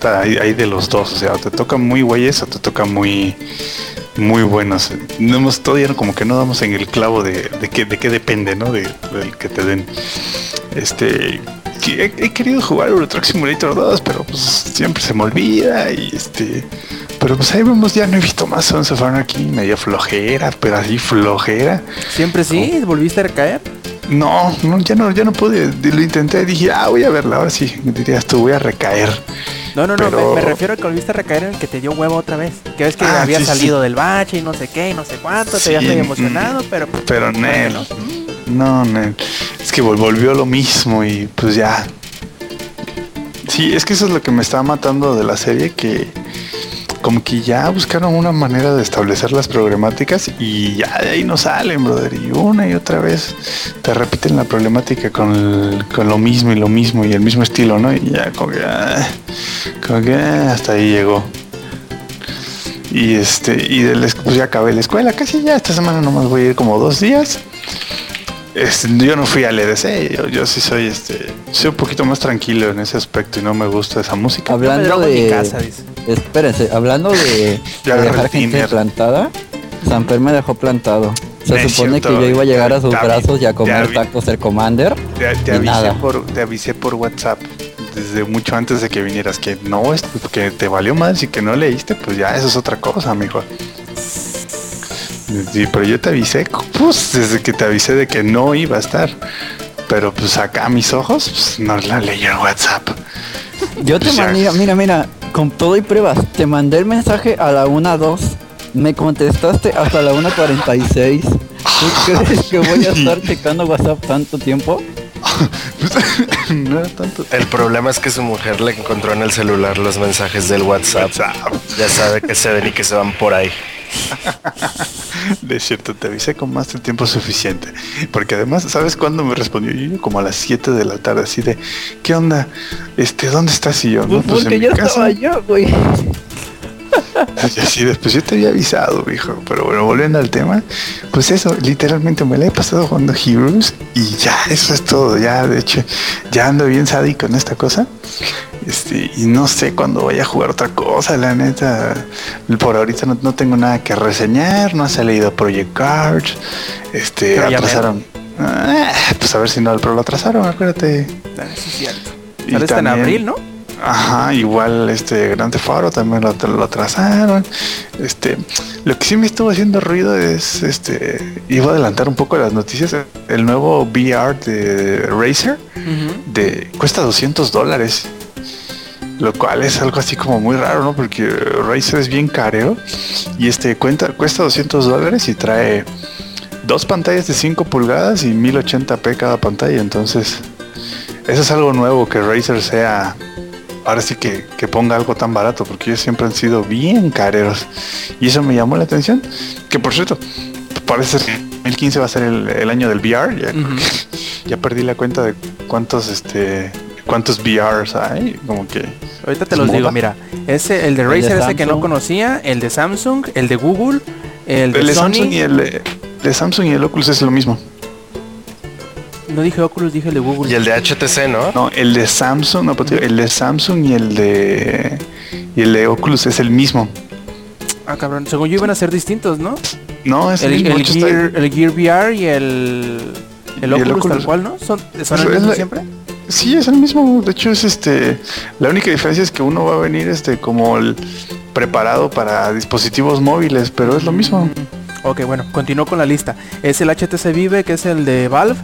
sea, hay, de los dos, o sea, te toca muy güeyes o te toca muy, muy buenos. No hemos, todavía como que no damos en el clavo de, de, qué, de qué depende, ¿no? De, del que te den. Este, he, querido jugar Euro Simulator 2, pero pues siempre se me olvida y este... Pero pues ahí vemos, ya no he visto más Sons of Anarchy, medio flojera, pero así flojera. ¿Siempre sí? ¿Volviste a recaer? No, no, ya no, ya no pude, lo intenté, dije, ah, voy a verla, ahora sí, dirías tú, voy a recaer. No, no, no, me, me refiero a que volviste a recaer en el que te dio huevo otra vez. Que ves que Ah, había sí, salido del bache y no sé qué y no sé cuánto, Sí, te habías mm, emocionado, pero... Pero Nel, no, Nel, es que vol- volvió lo mismo y pues ya. Sí, es que eso es lo que me está matando de la serie, que como que ya buscaron una manera de establecer las problemáticas y ya de ahí no salen, brother. Y una y otra vez te repiten la problemática con, con lo mismo y lo mismo y el mismo estilo, ¿no? Y ya como que, ah, como que ah, hasta ahí llegó. Y este, y de la pues ya acabé la escuela, casi ya esta semana nomás voy a ir como dos días. Yo no fui al EDC, yo, yo sí soy este, soy un poquito más tranquilo en ese aspecto y no me gusta esa música. Hablando mi de... casa, dice. Espérense, hablando de, de dejar gente plantada, Samper me dejó plantado. Se supone que yo iba a llegar a sus brazos y a comer tacos del Commander. Te, te y avisé nada. por, te avisé por WhatsApp desde mucho antes de que vinieras que no es que te valió más y que no leíste, pues ya eso es otra cosa, amigo. Sí, pero yo te avisé, pues desde que te avisé de que no iba a estar. Pero pues acá a mis ojos, pues no la leí en WhatsApp. Yo te Pues ya. mandé, mira, mira, con todo y pruebas, te mandé el mensaje a la 1.2, me contestaste hasta la 1.46. ¿Tú crees que voy a estar checando WhatsApp tanto tiempo? no era tanto. El problema es que su mujer le encontró en el celular los mensajes del WhatsApp. WhatsApp. Ya sabe que se ven y que se van por ahí. De cierto, te avisé con más de tiempo suficiente. Porque además, ¿sabes cuándo me respondió? Yo como a las 7 de la tarde, así de, ¿qué onda? Este, ¿dónde estás? Y yo, no, Pues en porque mi yo casa. estaba yo, güey. Y así después yo te había avisado, viejo. Pero bueno, volviendo al tema, pues eso, literalmente me la he pasado jugando Heroes y ya, eso es todo. Ya, de hecho, ya ando bien sádico en esta cosa. Este, y no sé cuándo voy a jugar otra cosa, la neta. Por ahorita no, no tengo nada que reseñar, no ha salido Project Cards. Este, Pero atrasaron. Ah, pues a ver si no, pero lo atrasaron, acuérdate. Ah, es cierto. Y Sale hasta en abril, ¿no? Ajá, igual este Grande Faro también lo, lo atrasaron. Este, lo que sí me estuvo haciendo ruido es este, iba a adelantar un poco las noticias. El nuevo VR de Razer de cuesta 200 dólares. Lo cual es algo así como muy raro, ¿no? Porque Razer es bien careo y este cuenta, cuesta 200 dólares y trae dos pantallas de 5 pulgadas y 1080p cada pantalla. Entonces, eso es algo nuevo que Razer sea. Ahora sí que, que ponga algo tan barato, porque ellos siempre han sido bien careros. Y eso me llamó la atención. Que por cierto, parece que 2015 va a ser el, el año del VR. Ya, perdí la cuenta de cuántos este cuántos VRs hay. Como que Ahorita te los moda. digo, mira. Ese, el de Razer, ese que no conocía, el de Samsung, el de Google, el de el de Sony. Samsung y el de, de Samsung y el Oculus es lo mismo. No dije Oculus, dije el de Google. Y el de HTC, ¿no? No, el de Samsung, no, pero digo, el de Samsung y el de y el de Oculus es el mismo. Ah, cabrón. Según yo iban a ser distintos, ¿no? No, es el, El, mismo. el está- Gear, el Gear VR y el, el Y el Oculus, tal cual, ¿no? ¿Son, son Es- el mismo la- siempre? Sí, es el mismo. De hecho, es este. La única diferencia es que uno va a venir este como el preparado para dispositivos móviles, pero es lo mismo. Mm, Ok, bueno, continúo con la lista. Es el HTC Vive, que es el de Valve.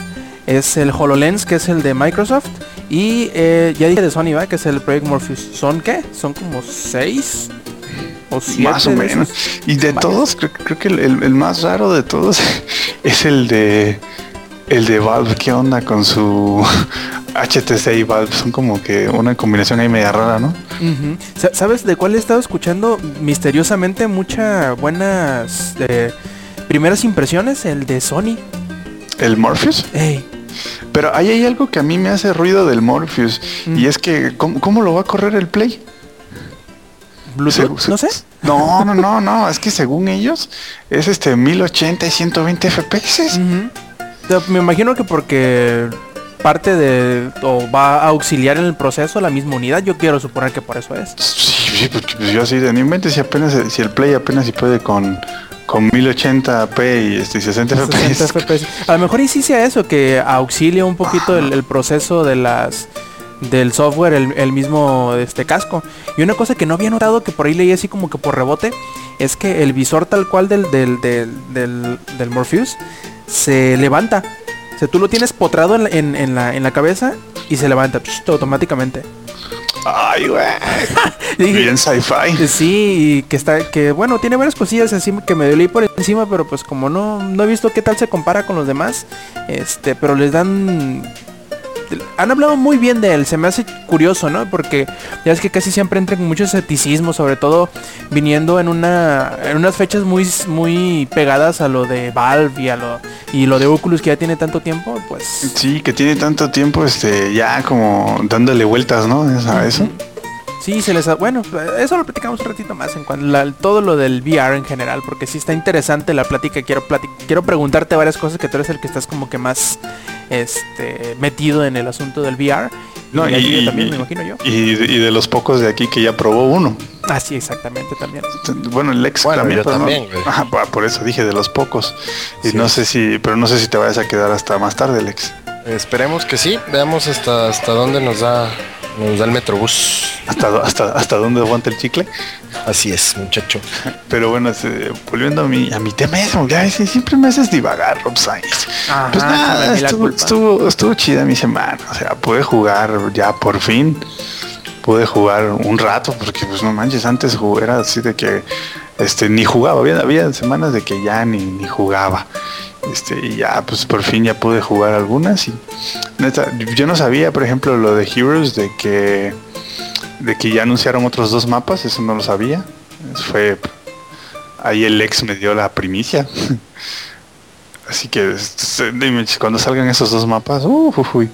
Es el HoloLens, que es el de Microsoft. Y eh, ya dije de Sony, ¿va? Que es el Project Morpheus. ¿Son qué? Son como seis o siete. Más o menos. Y de Varios. todos, creo, creo que el, el- el más raro de todos es el de el de Valve. ¿Qué onda con su HTC y Valve? Son como que una combinación ahí media rara, ¿no? ¿Sabes de cuál he estado escuchando misteriosamente muchas buenas eh, primeras impresiones? El de Sony. El Morpheus. Ey, Pero ahí hay algo que a mí me hace ruido del Morpheus. Mm. Y es que, ¿cómo, cómo lo va a correr el Play? Bluetooth, Se- no sé. No, no, no, no. Es que según ellos es este 1080 y 120 FPS. Me imagino que porque parte de o va a auxiliar en el proceso la misma unidad, yo quiero suponer que por eso es. Sí, sí, porque pues yo así de no inventes si apenas si el Play apenas si puede con con 1080p y este 60 60 FPS. FPS. A lo mejor y sí sea eso, que auxilia un poquito el, el proceso de las del software, el, el mismo este casco. Y una cosa que no había notado, que por ahí leí así como que por rebote, es que el visor tal cual del, del, del, del, del Morpheus se levanta. O sea, tú lo tienes potrado en, la- en, en la, en la cabeza y se levanta psh, automáticamente. Ay, güey. Bien sci-fi. Sí, y que está, que bueno, tiene varias cosillas así que me leí por encima, pero pues como no, no he visto qué tal se compara con los demás, este, pero les dan, han hablado muy bien de él, se me hace curioso, ¿no? Porque ya es que casi siempre entran con mucho escepticismo, sobre todo viniendo en una, en unas fechas muy, muy pegadas a lo de Valve y a lo, y lo de Oculus que ya tiene tanto tiempo, pues. Sí, que tiene tanto tiempo este ya como dándole vueltas, ¿no? A eso. Sí, se les ha... Bueno, eso lo platicamos un ratito más en cuanto a todo lo del VR en general, porque sí está interesante la plática. Quiero plati- quiero preguntarte varias cosas que tú eres el que estás como que más este metido en el asunto del VR. No, y, la también, y- me imagino yo. Y, de- y de los pocos de aquí que ya probó uno. Ah, sí, exactamente también. Bueno, el ex Bueno, también, yo pero por eso dije de los pocos. Y Sí. no sé si, pero no sé si te vayas a quedar hasta más tarde, Lex. Esperemos que sí. Veamos hasta, hasta dónde nos da Nos da el Metrobús. ¿Hasta, hasta, hasta dónde aguanta el chicle? Así es, muchacho. Pero bueno, este, volviendo a mi, a mi tema, eso, ya, siempre me haces divagar, Rob Sainz. Ajá, Pues nada, estuvo, estuvo chida mi semana. O sea, pude jugar ya por fin. Pude jugar un rato, porque pues no manches, antes jugué, era así de que este ni jugaba. Había, había semanas de que ya ni, ni jugaba. Este, y ya, pues por fin ya pude jugar algunas. Y neta, yo no sabía, por ejemplo, lo de Heroes, de que de que ya anunciaron otros dos mapas, eso no lo sabía. Eso Fue ahí el ex me dio la primicia. Así que este, dime, cuando salgan esos dos mapas, uh, uy,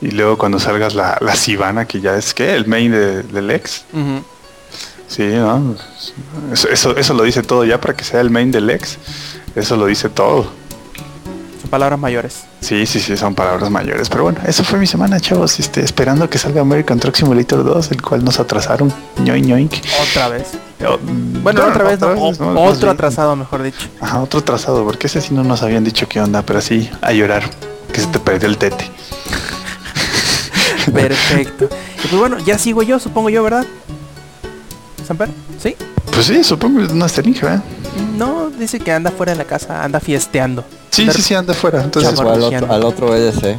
y luego cuando salgas la, la Sivana, que ya es que el main de- del ex, sí, ¿no? Eso, eso, eso lo dice todo ya para que sea el main del ex, eso lo dice todo. Palabras mayores. Sí, sí, sí, son palabras mayores. Pero bueno, eso fue mi semana, chavos. Este, esperando que salga American Truck Simulator 2, el cual nos atrasaron. ñoink, ñoink. Otra vez. Oh, Bueno, otra vez, no, o- más otro atrasado, mejor dicho. Ajá, otro atrasado, porque ese sí no nos habían dicho qué onda, pero sí, a llorar, que se te perdió el tete. Perfecto. Y pues bueno, ya sigo yo, supongo yo, ¿verdad? ¿Samper? ¿Sí? Pues sí, supongo que no está link, ¿verdad? No, dice que anda fuera de la casa, anda fiesteando. Sí, Anda- sí, sí, anda afuera. Entonces, al otro, al otro EDC.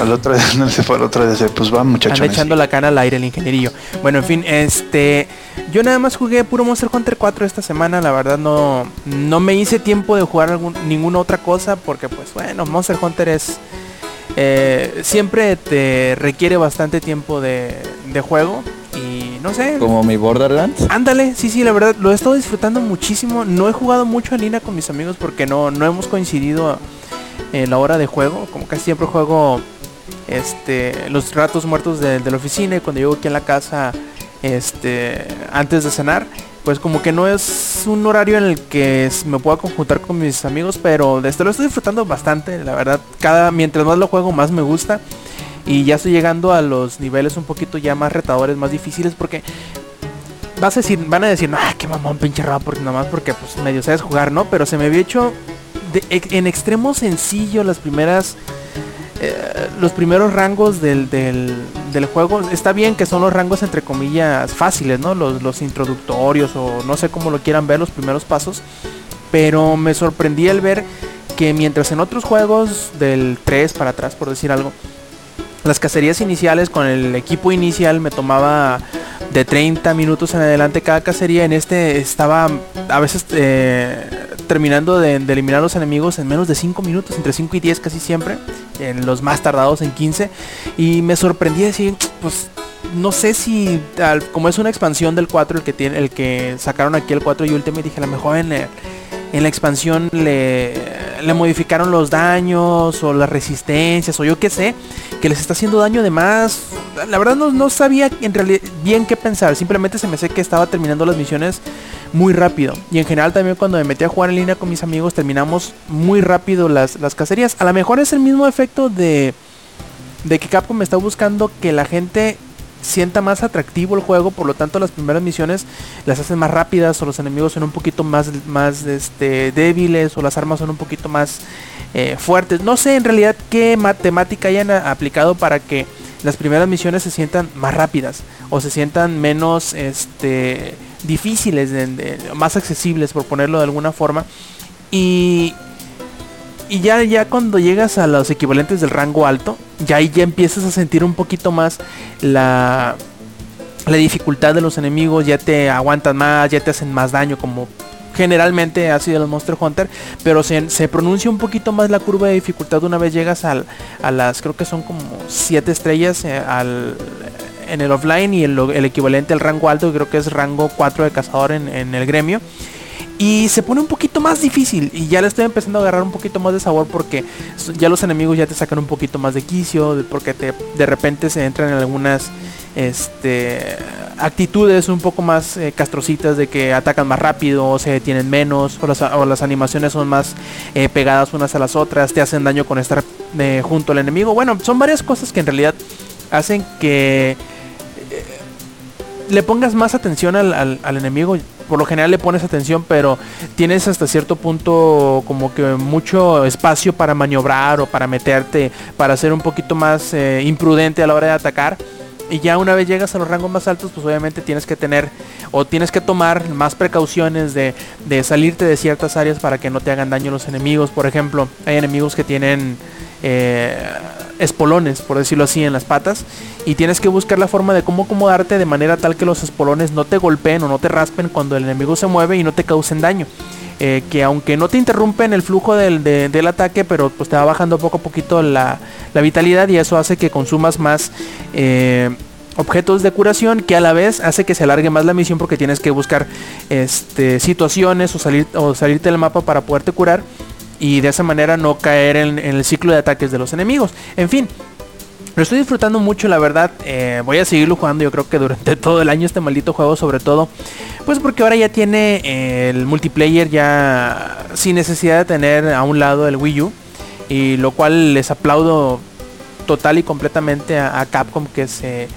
al otro no se fue al otro de pues va, muchachos. Anda echando la cana al aire el ingenierillo. Bueno, en fin, este. Yo nada más jugué puro Monster Hunter 4 esta semana. La verdad no, no me hice tiempo de jugar algún, ninguna otra cosa. Porque pues bueno, Monster Hunter es. eh, siempre te requiere bastante tiempo de, de juego. No sé. Como mi Borderlands. Ándale, sí, sí, la verdad, lo he estado disfrutando muchísimo. No he jugado mucho en línea con mis amigos porque no, no hemos coincidido en la hora de juego. Como casi siempre juego este, los ratos muertos de, de la oficina y cuando llego aquí a la casa este, antes de cenar. Pues como que no es un horario en el que me pueda conjuntar con mis amigos, pero desde lo estoy disfrutando bastante, la verdad. Cada mientras más lo juego más me gusta y ya estoy llegando a los niveles un poquito ya más retadores, más difíciles porque vas a decir, van a decir, ah, qué mamón, pinche rap, porque nomás porque pues medio sabes jugar, ¿no? Pero se me había hecho ex- en extremo sencillo las primeras eh, los primeros rangos del, del, del juego. Está bien que son los rangos entre comillas fáciles, ¿no? Los, los introductorios o no sé cómo lo quieran ver, los primeros pasos. Pero me sorprendí al ver que mientras en otros juegos del 3 para atrás, por decir algo, las cacerías iniciales con el equipo inicial me tomaba de 30 minutos en adelante cada cacería. En este estaba a veces eh, terminando de, eliminar los enemigos en menos de 5 minutos, entre 5 y 10 casi siempre. En los más tardados en 15. Y me sorprendí decir, pues no sé si como es una expansión del 4 el que tiene el que sacaron aquí el 4 y Ultimate dije a lo mejor en, el- en la expansión le, modificaron los daños o las resistencias o yo qué sé que les está haciendo daño de más. La verdad no, sabía en realidad bien qué pensar simplemente se me sé que estaba terminando las misiones muy rápido. Y en general también cuando me metí a jugar en línea con mis amigos terminamos muy rápido las, las cacerías. A lo mejor es el mismo efecto de de que Capcom está buscando que la gente sienta más atractivo el juego, por lo tanto las primeras misiones las hacen más rápidas o los enemigos son un poquito más, más este, débiles o las armas son un poquito más eh, fuertes. No sé en realidad qué matemática hayan aplicado para que las primeras misiones se sientan más rápidas o se sientan menos este, difíciles, de- más accesibles por ponerlo de alguna forma. Y, y ya, ya cuando llegas a los equivalentes del rango alto, ya ahí ya empiezas a sentir un poquito más la, la dificultad de los enemigos, ya te aguantan más, ya te hacen más daño como generalmente ha sido el Monster Hunter, pero se, se pronuncia un poquito más la curva de dificultad una vez llegas al, a las, creo que son como 7 estrellas eh, al, en el offline y el, el equivalente al rango alto, creo que es rango 4 de cazador en, en el gremio. Y se pone un poquito más difícil y ya le estoy empezando a agarrar un poquito más de sabor porque ya los enemigos ya te sacan un poquito más de quicio, porque te, de repente se entran en algunas este, actitudes un poco más eh, castrocitas de que atacan más rápido o se detienen menos o las, o las animaciones son más eh, pegadas unas a las otras, te hacen daño con estar eh, junto al enemigo. Bueno, son varias cosas que en realidad hacen que le pongas más atención al, al- enemigo. Por lo general le pones atención, pero tienes hasta cierto punto como que mucho espacio para maniobrar o para meterte, para ser un poquito más eh, imprudente a la hora de atacar. Y ya una vez llegas a los rangos más altos, pues obviamente tienes que tener o tienes que tomar más precauciones de, de salirte de ciertas áreas para que no te hagan daño los enemigos. Por ejemplo, hay enemigos que tienen eh, espolones, por decirlo así, en las patas. Y tienes que buscar la forma de cómo acomodarte de manera tal que los espolones no te golpeen o no te raspen cuando el enemigo se mueve y no te causen daño. Eh, que aunque no te interrumpen el flujo del, de- del ataque, pero pues te va bajando poco a poquito la, la vitalidad y eso hace que consumas más eh, objetos de curación que a la vez hace que se alargue más la misión porque tienes que buscar este, situaciones o, salir, o salirte del mapa para poderte curar y de esa manera no caer en, en el ciclo de ataques de los enemigos. En fin, lo estoy disfrutando mucho, la verdad. eh, voy a seguirlo jugando, yo creo que durante todo el año este maldito juego, sobre todo. Pues porque ahora ya tiene el multiplayer ya sin necesidad de tener a un lado el Wii U. Y lo cual les aplaudo total y completamente a Capcom que se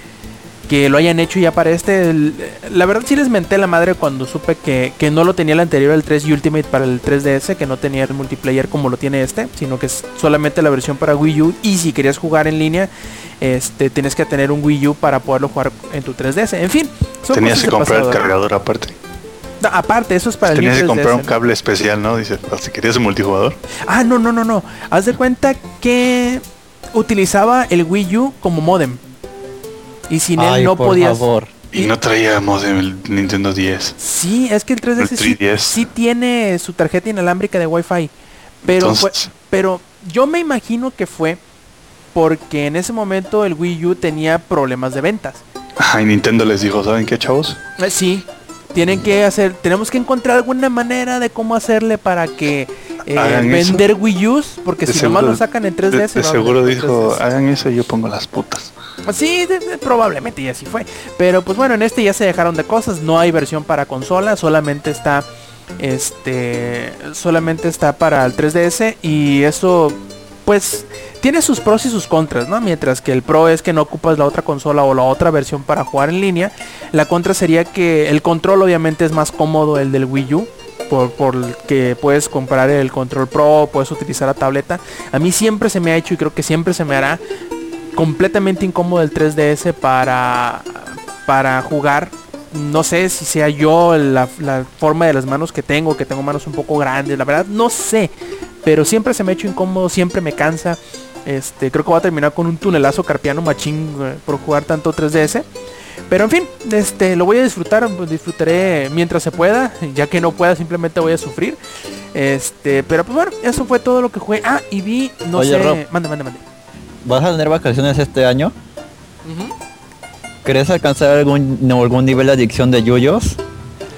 que lo hayan hecho ya para este. El- la verdad sí les menté la madre cuando supe que, que no lo tenía el anterior, el 3 y Ultimate para el 3DS, que no tenía el multiplayer como lo tiene este, sino que es solamente la versión para Wii U. Y si querías jugar en línea, este tienes que tener un Wii U para poderlo jugar en tu 3DS. En fin, son Tenías que comprar el cargador aparte. No, aparte, eso es para Tenías que el New comprar un 3DS, ¿no? cable especial, ¿no? Dice, si querías un multijugador. Ah, no, no, no, no. Haz de cuenta que utilizaba el Wii U como modem. Y sin él Ay, no por podías. favor. Y no traía modem el Nintendo 10. Sí, es que el 3DS El sí, 3DS. sí tiene su tarjeta inalámbrica de Wi-Fi. Pero, Entonces- fue- pero yo me imagino que fue porque en ese momento el Wii U tenía problemas de ventas. Ajá, y Nintendo les dijo, ¿saben qué, chavos? Eh, Sí, tienen que hacer, tenemos que encontrar alguna manera de cómo hacerle para que eh, vender Wii U's, porque De si nomás seguro- lo sacan en 3DS. De, de seguro dijo, 3DS. hagan eso y yo pongo las putas. Sí, probablemente y así fue. Pero pues bueno, en este ya se dejaron de cosas. No hay versión para consola, solamente está este solamente está para el 3DS y eso pues tiene sus pros y sus contras, ¿no? Mientras que el pro es que no ocupas la otra consola o la otra versión para jugar en línea, la contra sería que el control obviamente es más cómodo el del Wii U. Por, por que puedes comprar el control pro, puedes utilizar la tableta. A mí siempre se me ha hecho y creo que siempre se me hará completamente incómodo el 3DS para, para jugar. No sé si sea yo la, la forma de las manos que tengo, que tengo manos un poco grandes, la verdad no sé. Pero siempre se me ha hecho incómodo, siempre me cansa. Este, creo que voy a terminar con un tunelazo carpiano machín eh, por jugar tanto 3DS. Pero en fin, este, lo voy a disfrutar, pues, disfrutaré mientras se pueda, ya que no pueda simplemente voy a sufrir. Este, pero pues bueno, eso fue todo lo que jugué. Ah, y vi, no Oye, sé, Rob. mande, mande, mande. ¿Vas a tener vacaciones este año? ¿Querés alcanzar algún, algún nivel de adicción de yuyos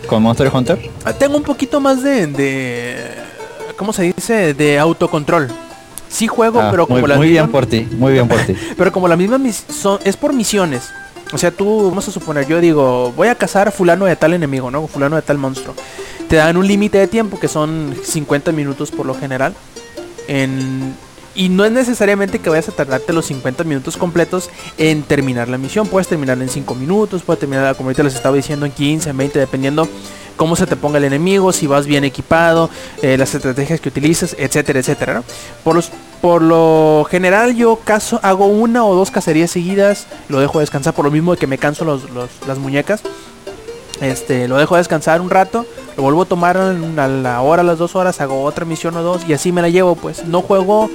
con Monster Hunter? Ah, Tengo un poquito más de, de ¿cómo se dice? De autocontrol. Sí juego, Ah, pero como muy, las muy bien mismas- por ti, muy bien por ti. pero como las mismas mis- son es por misiones. O sea, tú vamos a suponer, yo digo, voy a cazar a fulano de tal enemigo, ¿no? Fulano de tal monstruo. Te dan un límite de tiempo que son 50 minutos por lo general. En y no es necesariamente que vayas a tardarte los 50 minutos completos en terminar la misión. Puedes terminarla en 5 minutos, puedes terminarla, como ahorita les estaba diciendo, en 15, en 20, dependiendo cómo se te ponga el enemigo, si vas bien equipado, eh, las estrategias que utilices, etcétera, etcétera. Por, por lo general yo caso, hago una o dos cacerías seguidas, lo dejo descansar por lo mismo de que me canso los, las muñecas. Este, lo dejo descansar un rato, lo vuelvo a tomar a la hora, a las dos horas, hago otra misión o dos y así me la llevo. Pues no juego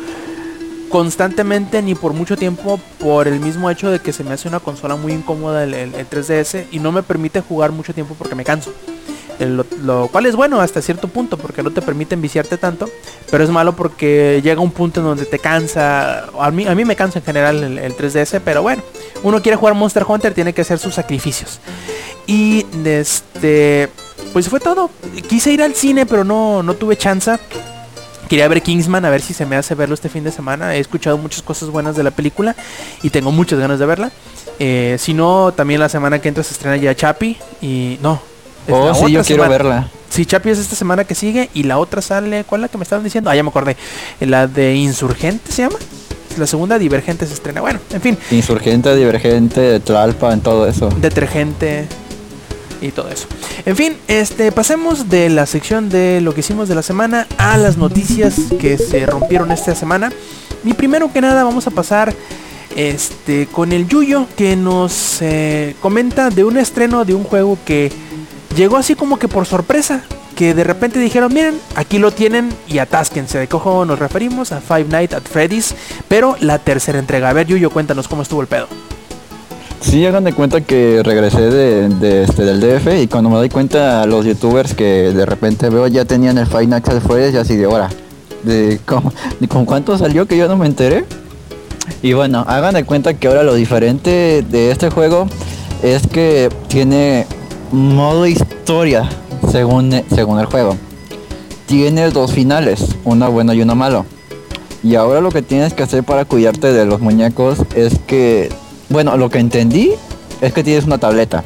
constantemente ni por mucho tiempo por el mismo hecho de que se me hace una consola muy incómoda el, el- el 3DS y no me permite jugar mucho tiempo porque me canso. Lo cual es bueno hasta cierto punto porque no te permite enviciarte tanto, pero es malo porque llega un punto en donde te cansa. A mí, a mí me cansa en general el, el 3DS, pero bueno, uno quiere jugar Monster Hunter, tiene que hacer sus sacrificios. Y este, pues fue todo. Quise ir al cine, pero no, no tuve chance. Quería ver Kingsman, a ver si se me hace verlo este fin de semana. He escuchado muchas cosas buenas de la película y tengo muchas ganas de verla. Eh, si no, también la semana que entra se estrena ya Chapi y no. Oh, sí, yo quiero semana. verla. Sí, Chapi es esta semana que sigue y la otra sale, ¿cuál es la que me estaban diciendo? Ah, ya me acordé. La de Insurgente se llama. La segunda Divergente se estrena. Bueno, en fin, Insurgente, Divergente, Tlalpa, en todo eso. detergente y todo eso. En fin, este pasemos de la sección de lo que hicimos de la semana a las noticias que se rompieron esta semana. Y primero que nada vamos a pasar este, con el Yuyo que nos eh, comenta de un estreno de un juego que llegó así como que por sorpresa. Que de repente dijeron, miren, aquí lo tienen y atásquense. ¿De cojo nos referimos? A Five Nights at Freddy's. Pero la tercera entrega. A ver, Yuyo, cuéntanos cómo estuvo el pedo. Sí, hagan de cuenta que regresé de, de este, del DF y cuando me doy cuenta los youtubers que de repente veo ya tenían el Nights at Freddy's y así de hora. De, ¿con, con cuánto salió que yo no me enteré? Y bueno, hagan de cuenta que ahora lo diferente de este juego es que tiene modo historia según, según el juego. Tiene dos finales, una buena y una malo. Y ahora lo que tienes que hacer para cuidarte de los muñecos es que, bueno, lo que entendí es que tienes una tableta.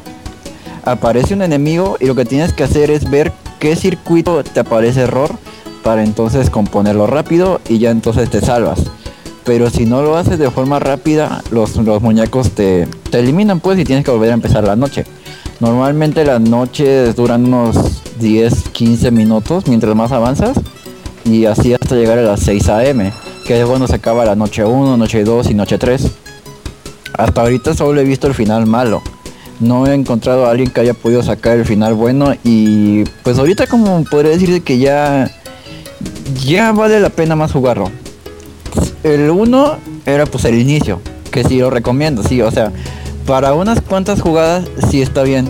Aparece un enemigo y lo que tienes que hacer es ver qué circuito te aparece error para entonces componerlo rápido y ya entonces te salvas pero si no lo haces de forma rápida, los, los muñecos te, te, eliminan pues y tienes que volver a empezar la noche. Normalmente las noches duran unos 10, 15 minutos mientras más avanzas y así hasta llegar a las 6 am, que es cuando se acaba la noche 1, noche 2 y noche 3. Hasta ahorita solo he visto el final malo. No he encontrado a alguien que haya podido sacar el final bueno y pues ahorita como podría decir que ya ya vale la pena más jugarlo el 1 era pues el inicio, que sí lo recomiendo, sí, o sea, para unas cuantas jugadas sí está bien.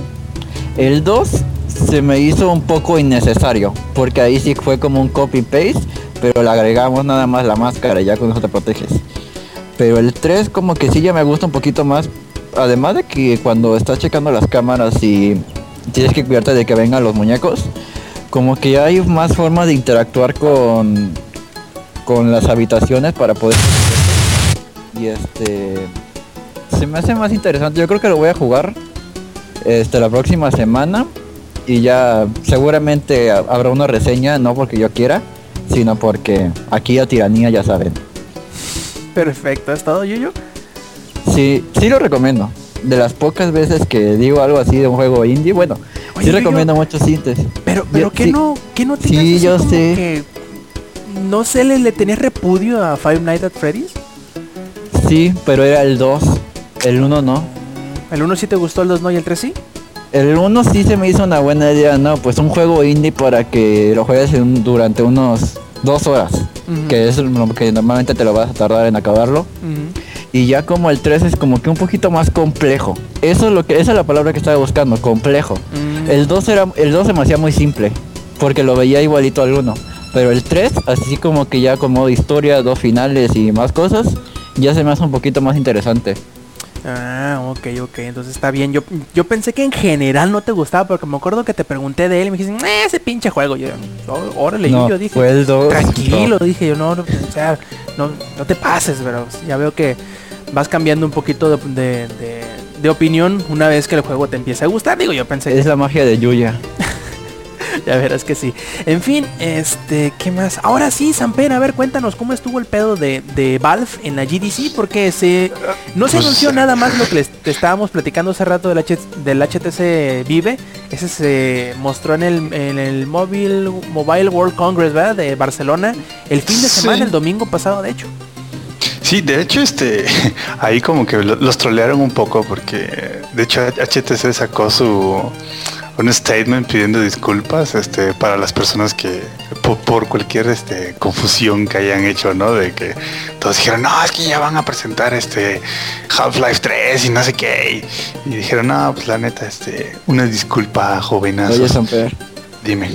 El 2 se me hizo un poco innecesario, porque ahí sí fue como un copy paste, pero le agregamos nada más la máscara ya con eso te proteges. Pero el 3 como que sí ya me gusta un poquito más, además de que cuando estás checando las cámaras y tienes que cuidarte de que vengan los muñecos, como que hay más formas de interactuar con con las habitaciones para poder y este se me hace más interesante. Yo creo que lo voy a jugar este la próxima semana y ya seguramente habrá una reseña no porque yo quiera sino porque aquí a tiranía ya saben perfecto ¿ha estado Yuyo? sí sí lo recomiendo de las pocas veces que digo algo así de un juego indie bueno Oye, sí recomiendo muchos sintes pero pero que sí, no que no sí yo sé que no sé, ¿le, le tenías repudio a Five Nights at Freddy's? Sí, pero era el 2. El 1 no. ¿El 1 sí te gustó, el 2 no y el 3 sí? El 1 sí se me hizo una buena idea, no, pues un juego indie para que lo juegues en, durante unos dos horas, uh -huh. que es lo que normalmente te lo vas a tardar en acabarlo. Uh -huh. Y ya como el 3 es como que un poquito más complejo. Eso es lo que esa es la palabra que estaba buscando, complejo. Uh -huh. El 2 era el 2 se me hacía muy simple, porque lo veía igualito al 1. Pero el 3, así como que ya con modo historia, dos finales y más cosas, ya se me hace un poquito más interesante. Ah, ok, ok, entonces está bien. Yo, yo pensé que en general no te gustaba, porque me acuerdo que te pregunté de él y me dijiste, eh, ese pinche juego. Yo, oh, órale, no, yo dije, fue el 2, tranquilo, no. dije yo, no, no, o sea, no, no te pases, pero ya veo que vas cambiando un poquito de, de, de, de, opinión una vez que el juego te empieza a gustar. Digo, yo pensé. Es la magia de Yuya. ya verás que sí. En fin, este, ¿qué más? Ahora sí, Samper, a ver, cuéntanos cómo estuvo el pedo de, de Valve en la GDC, porque se no se pues, anunció nada más lo que les te estábamos platicando hace rato del, H, del HTC Vive. Ese se mostró en el, en el Mobile, Mobile World Congress, ¿verdad? De Barcelona, el fin de semana, sí. el domingo pasado, de hecho. Sí, de hecho, este, ahí como que los trolearon un poco porque, de hecho, HTC sacó su un statement pidiendo disculpas este para las personas que por, por, cualquier este confusión que hayan hecho no de que todos dijeron no es que ya van a presentar este Half-Life 3 y no sé qué y, y, dijeron no pues la neta este una disculpa jovenazo Oye, Samper. dime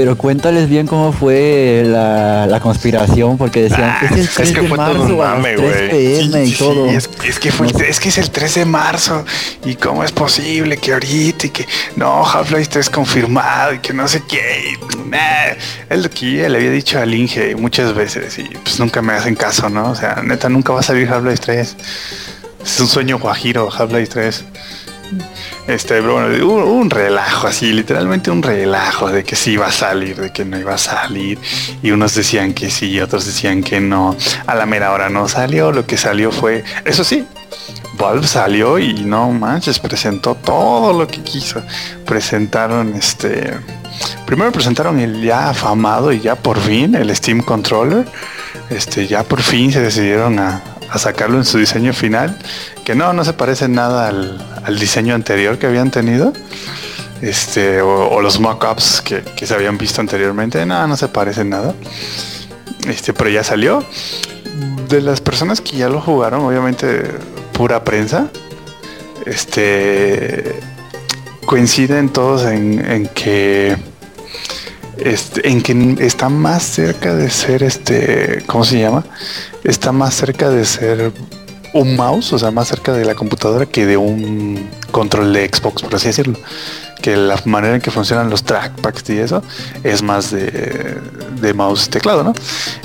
pero cuéntales bien cómo fue la, la conspiración, porque decían ah, es el 3 es que de fue marzo todo un mame, a las 3 PM sí, y todo. Sí, es, es, que fue es que es el 3 de marzo y cómo es posible que ahorita y que no Half-Life 3 confirmado y que no sé qué. Y, nah, es lo que le había dicho al Inge muchas veces y pues nunca me hacen caso, ¿no? O sea, neta nunca va a salir Half-Life 3. Es un sueño guajiro Half-Life 3. Este, bueno, un, un, relajo, así, literalmente un relajo de que sí iba a salir, de que no iba a salir. Y unos decían que sí, y otros decían que no. A la mera hora no salió, lo que salió fue, eso sí, Valve salió y no manches, presentó todo lo que quiso. Presentaron este. Primero presentaron el ya afamado y ya por fin el Steam Controller. Este, ya por fin se decidieron a, a sacarlo en su diseño final, que no, no se parece nada al, diseño anterior que habían tenido. Este, o, o los mock-ups que, que se habían visto anteriormente, no, no se parece nada. Este, pero ya salió. De las personas que ya lo jugaron, obviamente pura prensa. Este coinciden todos en, en que este, en que está más cerca de ser este, ¿cómo se llama? Está más cerca de ser un mouse, o sea, más cerca de la computadora que de un control de Xbox, por así decirlo. Que la manera en que funcionan los trackpads y eso es más de, de mouse teclado, ¿no?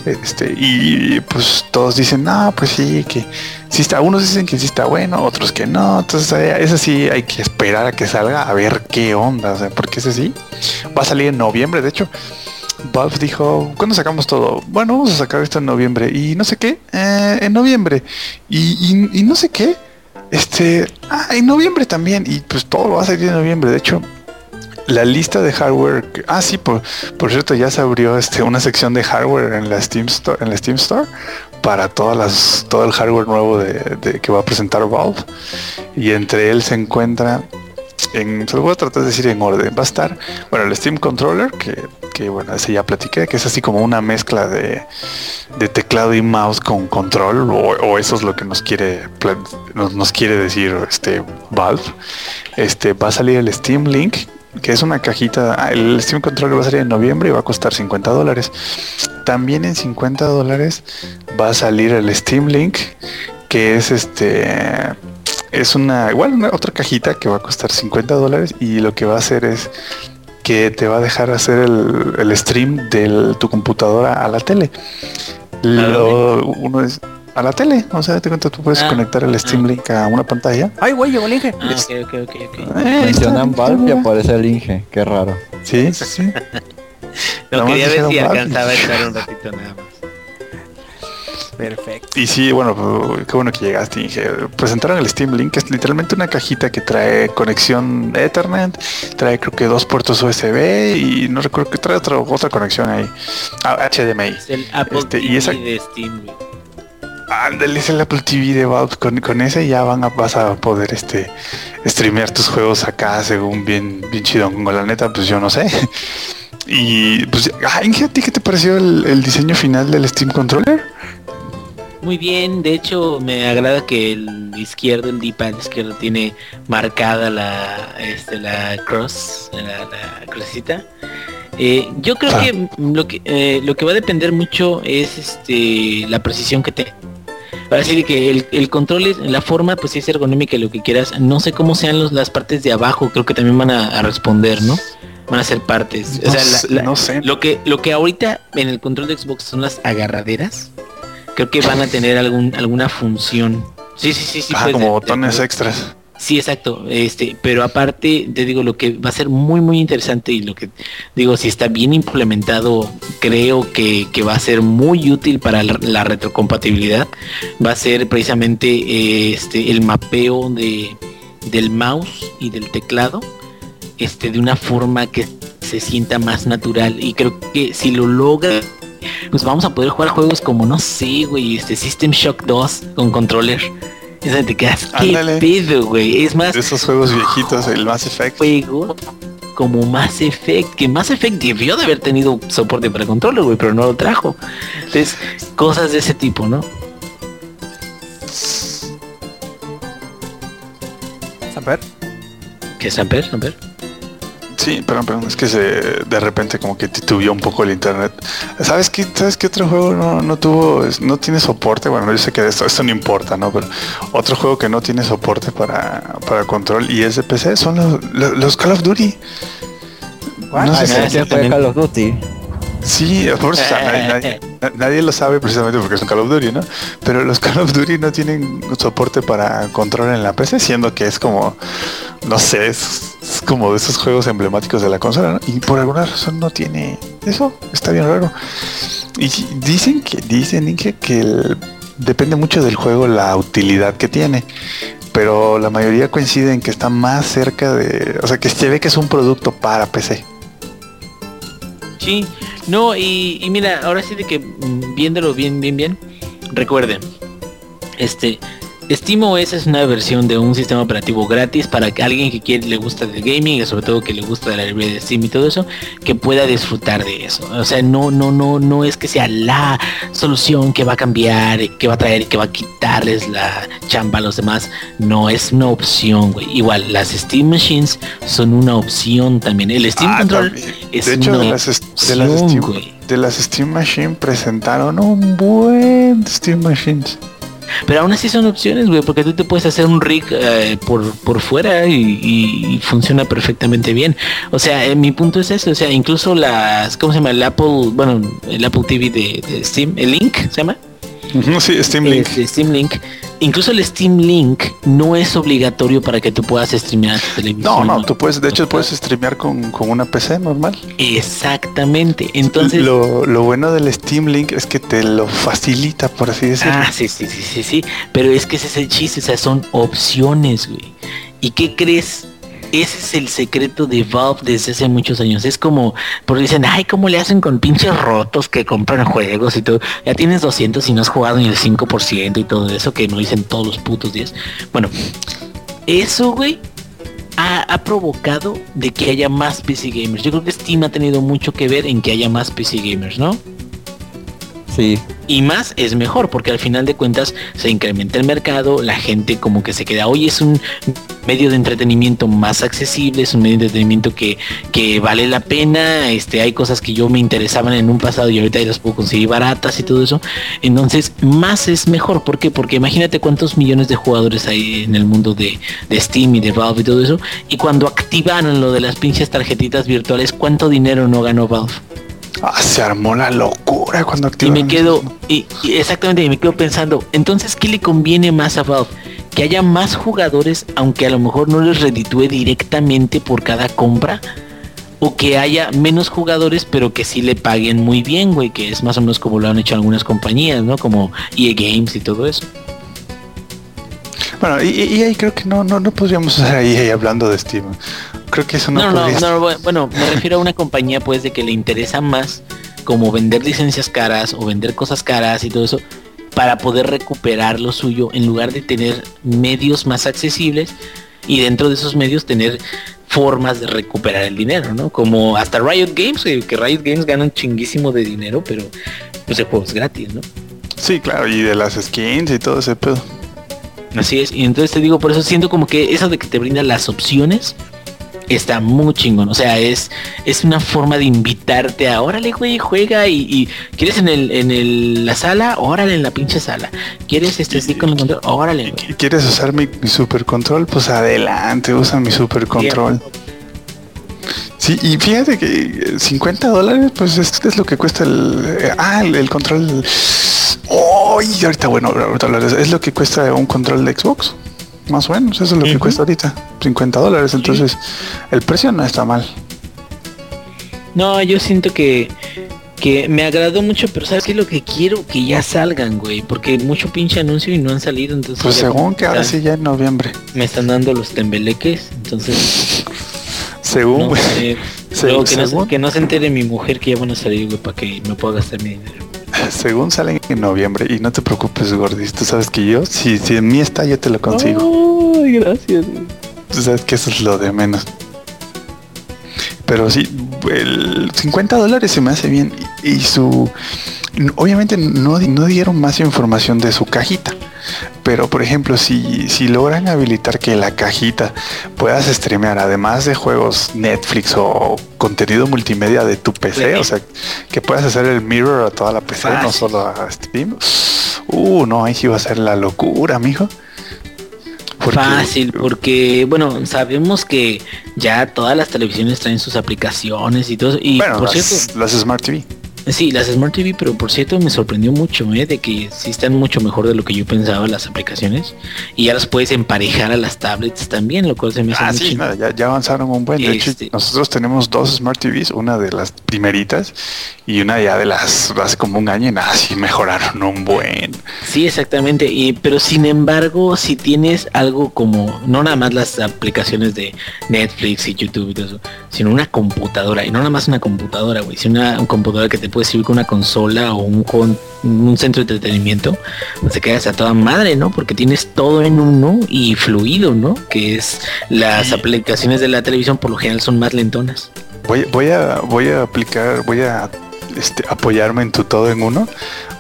Este, y pues todos dicen, no, pues sí, que sí está, unos dicen que sí está bueno, otros que no. Entonces, eh, ese sí hay que esperar a que salga a ver qué onda, porque ese sí va a salir en noviembre, de hecho. Valve dijo, ¿cuándo sacamos todo? Bueno, vamos a sacar esto en noviembre. Y no sé qué, eh, en noviembre. Y, no sé qué, este, ah, en noviembre también. Y pues todo va a salir en noviembre. De hecho, la lista de hardware. que- Ah, sí, por, por cierto, ya se abrió este, una sección de hardware en la Steam Store, en la Steam Store para todas las, todo el hardware nuevo de, de- que va a presentar Valve. Y entre él se encuentra en, se lo voy a tratar de decir en orden. Va a estar, bueno, el Steam Controller, que, que bueno, ese ya platiqué, que es así como una mezcla de, de teclado y mouse con control, o, o eso es lo que nos quiere, nos, nos quiere decir este Valve. Este va a salir el Steam Link, que es una cajita. ah, el Steam Controller va a salir en noviembre y va a costar 50 dólares. También en 50 dólares va a salir el Steam Link, que es este es una igual una otra cajita que va a costar 50 dólares y lo que va a hacer es que te va a dejar hacer el, el stream de tu computadora a la tele. Lo, uno es a la tele, o sea, te cuento, tú puedes Ah, conectar el Steam ah. Link a una pantalla. Ay, güey, llegó el Inge. Ah, ok, ok, ok, ok. Eh, Mencionan Valve y aparece el Inge, qué raro. Sí, sí, sí. No Nada más quería ver si alcanzaba a estar un ratito nada más. Perfecto. Y sí, bueno, qué bueno que llegaste. Inge. Presentaron el Steam Link, que es literalmente una cajita que trae conexión Ethernet, trae creo que dos puertos USB y no recuerdo que trae otra, otra conexión ahí. Ah, HDMI. Es el Apple Este, y TV esa- de Steam. Ándale, es el Apple TV de Valve. Con, con ese ya van a, vas a poder este streamear tus juegos acá según bien, bien chido. Con la neta, pues yo no sé. Y pues, ah, Inge, ¿a ti qué te pareció el, el diseño final del Steam Controller? Muy bien, de hecho me agrada que el izquierdo, el D-pad izquierdo tiene marcada la este la cross, la, la crucecita. Eh, yo creo Ah. que lo que eh, lo que va a depender mucho es este la precisión que te para decir que el, el control es la forma pues sí es ergonómica y lo que quieras no sé cómo sean los, las partes de abajo creo que también van a, a responder no van a ser partes o sea sé, la- la- no sé. lo que lo que ahorita en el control de Xbox son las agarraderas creo que van a tener algún alguna función sí sí sí sí Ah, pues, como de- botones extras. Sí, exacto. Este, pero aparte, te digo, lo que va a ser muy, muy interesante y lo que digo, si está bien implementado, creo que, que va a ser muy útil para la, la retrocompatibilidad. Va a ser precisamente eh, este, el mapeo de, del mouse y del teclado, este, de una forma que se sienta más natural. Y creo que si lo logra, pues vamos a poder jugar juegos como, no sé, güey, este System Shock 2 con controller. Es donde te quedas, qué pedo, güey. Es más, De esos juegos viejitos, el Mass Effect. juego como Mass Effect, que Mass Effect debió de haber tenido soporte para controller, güey, pero no lo trajo. Entonces, cosas de ese tipo, ¿no? Samper. ¿Qué Samper? Samper? Sí, perdón, perdón, es que se de repente como que titubeó un poco el internet. ¿Sabes qué? ¿Sabes qué otro juego no, no tuvo, no tiene soporte? Bueno, yo sé que esto, esto no importa, ¿no? Pero otro juego que no tiene soporte para, para control y es de PC son los, los, los Call of Duty. No Ah, sé sí, si- exactamente. Call of Duty. Sí, por eso, o sea, nadie, nadie- na- nadie lo sabe precisamente porque es un Call of Duty, ¿no? Pero los Call of Duty no tienen soporte para control en la PC, siendo que es como, no sé, es, es como de esos juegos emblemáticos de la consola, ¿no? Y por alguna razón no tiene eso, está bien raro. Y dicen que, dicen Inge, que el- depende mucho del juego la utilidad que tiene. Pero la mayoría coincide en que está más cerca de. O sea, que se ve que es un producto para PC. Sí, no, y, mira, ahora sí de que mm, viéndolo bien, bien, bien, recuerden, Este, SteamOS es una versión de un sistema operativo gratis para que alguien que quiere, le gusta del gaming y sobre todo que le gusta de la librería de Steam y todo eso, que pueda disfrutar de eso. O sea, no, no, no, no es que sea la solución que va a cambiar, que va a traer que va a quitarles la chamba a los demás. No es una opción, güey. Igual, las Steam Machines son una opción también. El Steam Ah, Control también. es de hecho, una de las, de las Steam, güey. de las Steam Machine presentaron un buen Steam Machines. Pero aún así son opciones, güey, porque tú te puedes hacer un rig eh, por, por fuera y, funciona perfectamente bien. O sea, eh, mi punto es ese, o sea, incluso las, ¿cómo se llama? El Apple, bueno, el Apple TV de, de Steam, el Link, ¿se llama? Sí, Steam Link. Este, Steam Link. Incluso el Steam Link no es obligatorio para que tú puedas streamear tu televisión. No, no, tú puedes, de hecho puedes streamear con, con una PC normal. Exactamente. Entonces, lo, lo bueno del Steam Link es que te lo facilita, por así decirlo. Ah, sí, sí, sí, sí, sí. Pero es que ese es el chiste, o sea, son opciones, güey. ¿Y qué crees? Ese es el secreto de Valve desde hace muchos años. Es como, porque dicen, ay, ¿cómo le hacen con pinches rotos que compran juegos y todo? Ya tienes 200 y no has jugado ni el 5% y todo eso que no dicen todos los putos días. Bueno, eso, güey, ha, ha provocado de que haya más PC gamers. Yo creo que Steam ha tenido mucho que ver en que haya más PC gamers, ¿no? Y más es mejor, porque al final de cuentas se incrementa el mercado, la gente como que se queda, hoy es un medio de entretenimiento más accesible, es un medio de entretenimiento que, que vale la pena, este, hay cosas que yo me interesaban en un pasado y ahorita ya las puedo conseguir baratas y todo eso. Entonces, más es mejor, ¿por qué? Porque imagínate cuántos millones de jugadores hay en el mundo de, de Steam y de Valve y todo eso, y cuando activaron lo de las pinches tarjetitas virtuales, ¿cuánto dinero no ganó Valve? Ah, se armó la locura cuando Y me quedo, y, y exactamente, y me quedo pensando, entonces, ¿qué le conviene más a Valve? Que haya más jugadores, aunque a lo mejor no les reditúe directamente por cada compra, o que haya menos jugadores, pero que sí le paguen muy bien, güey, que es más o menos como lo han hecho algunas compañías, ¿no? Como EA Games y todo eso. Bueno, y, y ahí creo que no, no, no podríamos estar ahí, ahí hablando de Steam. Creo que eso no, No, no, podría no, bu- bueno, me refiero a una compañía pues de que le interesa más como vender licencias caras o vender cosas caras y todo eso para poder recuperar lo suyo en lugar de tener medios más accesibles y dentro de esos medios tener formas de recuperar el dinero, ¿no? Como hasta Riot Games, que Riot Games ganan chinguísimo de dinero, pero pues de juegos gratis, ¿no? Sí, claro, y de las skins y todo ese pedo. Así es, y entonces te digo, por eso siento como que eso de que te brinda las opciones está muy chingón. O sea, es, es una forma de invitarte a órale, güey, juega y, ¿quieres en el, en el, la sala? Órale en la pinche sala. ¿Quieres este así con el control? Órale, güey. ¿Y ¿Quieres usar mi, super control? Pues adelante, usa mi super control. Sí, y fíjate que eh, 50 dólares, pues es, es lo que cuesta el... eh, ah, el control... Y ahorita, bueno, ahorita es lo que cuesta un control de Xbox. Más o menos, eso es lo que cuesta ahorita. 50 dólares, entonces el precio no está mal. No, yo siento que que me agradó mucho, pero ¿sabes qué es lo que quiero? Que ya salgan, güey, porque mucho pinche anuncio y no han salido, entonces Pues según que ahora sí ya en noviembre. me están dando los tembeleques, entonces Según, güey. sé. Se- Luego que, no, según- se- que no se entere mi mujer que ya van a salir, güey, para que me pueda gastar mi dinero. Según salen en noviembre. Y no te preocupes, Gordis. Tú sabes que yo, si, si en mí está, yo te lo consigo. Ay, gracias. Tú sabes que eso es lo de menos. Pero sí, el 50 dólares se me hace bien. Y, y su... Obviamente no, no dieron más información de su cajita. Pero por ejemplo, si, si logran habilitar que la cajita puedas streamear, además de juegos Netflix o contenido multimedia de tu PC, Sí. o sea, que puedas hacer el mirror a toda la PC, no solo a Steam. Uh, no, ahí sí va a ser la locura, mijo. Porque- Fácil, porque bueno, sabemos que ya todas las televisiones traen sus aplicaciones y todo. Y Bueno, por las, cierto, las Smart TV. Sí, las Smart TV, pero por cierto me sorprendió mucho, ¿eh? De que sí están mucho mejor de lo que yo pensaba las aplicaciones. Y ya las puedes emparejar a las tablets también, lo cual se me hace Ah, muy sí, chido. no, ya, ya avanzaron un buen. De hecho, Este- nosotros tenemos dos Smart TVs, una de las primeritas y una ya de las hace como un año y nada, sí mejoraron un buen. Sí, exactamente. Y, pero sin embargo, si tienes algo como, no nada más las aplicaciones de Netflix y YouTube y todo eso, sino una computadora. Y no nada más una computadora, güey, sino una, una computadora que te puede servir con una consola o un, un centro de entretenimiento, pues te quedas a toda madre, ¿no? Porque tienes todo en uno y fluido, ¿no? Que es las aplicaciones de la televisión por lo general son más lentonas. Voy, voy a voy a aplicar, voy a este, apoyarme en tu todo en uno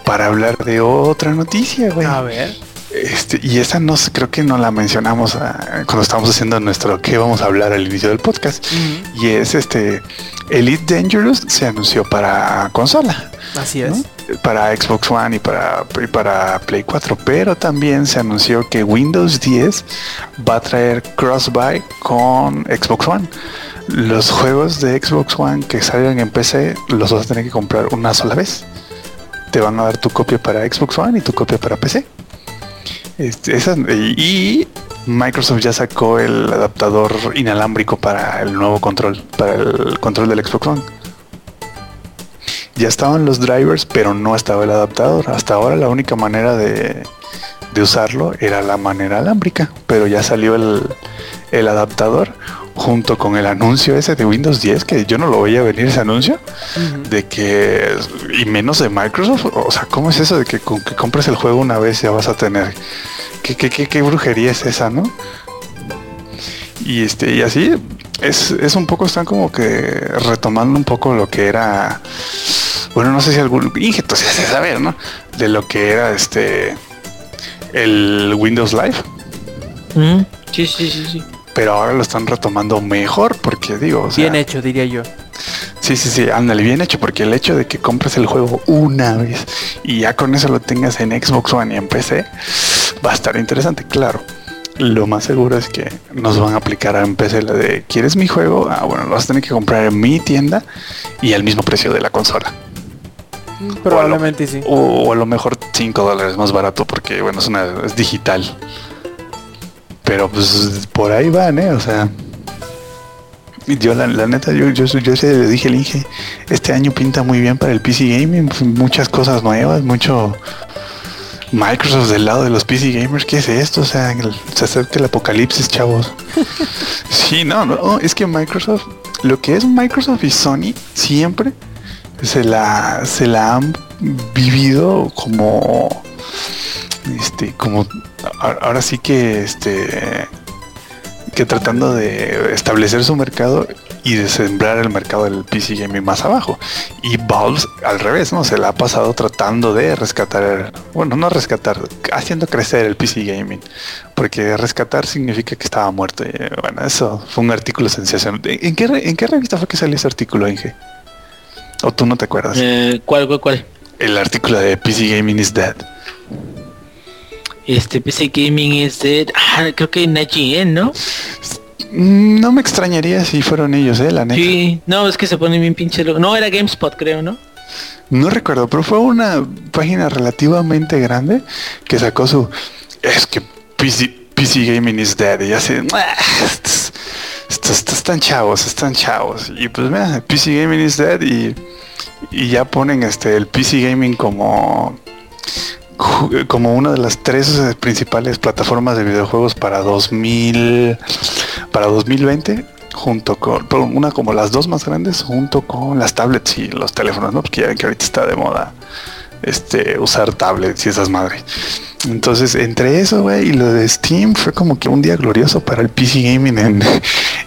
para hablar de otra noticia, güey. A ver. Este, y esa no creo que no la mencionamos ah, cuando estábamos haciendo nuestro qué vamos a hablar al inicio del podcast. Y es este Elite Dangerous se anunció para consola, Así ¿no? es. para Xbox One y para, y para Play 4, pero también se anunció que Windows 10 va a traer cross-buy con Xbox One. Los juegos de Xbox One que salgan en PC los vas a tener que comprar una sola vez. Te van a dar tu copia para Xbox One y tu copia para PC. Este, y Microsoft ya sacó el adaptador inalámbrico para el nuevo control, para el control del Xbox One. Ya estaban los drivers, pero no estaba el adaptador. Hasta ahora la única manera de, de usarlo era la manera alámbrica, pero ya salió el, el adaptador junto con el anuncio ese de Windows 10, que yo no lo veía venir ese anuncio, de que, y menos de Microsoft, o sea, ¿cómo es eso de que con que compres el juego una vez ya vas a tener? ¿Qué, qué, qué, qué brujería es esa, no? Y este, y así es, es un poco, están como que retomando un poco lo que era, bueno, no sé si algún injeto se hace saber, ¿no? De lo que era este el Windows Live, Sí, sí, sí, sí. Pero ahora lo están retomando mejor porque digo, o sea, Bien hecho, diría yo. Sí, sí, sí, ándale, bien hecho, porque el hecho de que compres el juego una vez y ya con eso lo tengas en Xbox One y en PC, va a estar interesante, claro. Lo más seguro es que nos van a aplicar en PC la de, ¿quieres mi juego? Ah, bueno, lo vas a tener que comprar en mi tienda y al mismo precio de la consola. Probablemente sí. O, o a lo mejor 5 dólares más barato porque, bueno, es, una, es digital. Pero pues por ahí van, ¿eh? O sea... Yo la, la neta, yo, yo, yo se le dije al Inge, este año pinta muy bien para el PC Gaming, pues, muchas cosas nuevas, mucho Microsoft del lado de los PC Gamers, ¿qué es esto? O sea, el- se acerca el apocalipsis, chavos. sí, no, no, es que Microsoft, lo que es Microsoft y Sony siempre se la, se la han vivido como, este, como, ahora sí que, este, que tratando de establecer su mercado y de sembrar el mercado del PC gaming más abajo. Y Valve al revés, ¿no? Se la ha pasado tratando de rescatar, bueno, no rescatar, haciendo crecer el PC gaming. Porque rescatar significa que estaba muerto. Y, bueno, eso fue un artículo sensacional. ¿En qué, en qué revista fue que salió ese artículo, Inge? ¿O tú no te acuerdas? Eh, ¿Cuál, cuál, cuál? El artículo de PC Gaming is Dead. Este PC Gaming es de... Ah, creo que en IGN, ¿no? No me extrañaría si fueron ellos, eh, la neta. Sí, no, es que se pone bien pinche loco. No, era GameSpot, creo, ¿no? No recuerdo, pero fue una página relativamente grande que sacó su. Es que PC, PC Gaming is dead. Y así. "Ah, Estos, estos- estos están chavos, están chavos. Y pues mira, PC Gaming is dead. Y, y ya ponen este el PC Gaming como. Como una de las tres eh, principales plataformas de videojuegos para 2000 para 2020 junto con una como las dos más grandes junto con las tablets y los teléfonos, ¿no? Porque ya ven que ahorita está de moda este usar tablets y esas madres. Entonces, entre eso, y lo de Steam fue como que un día glorioso para el PC gaming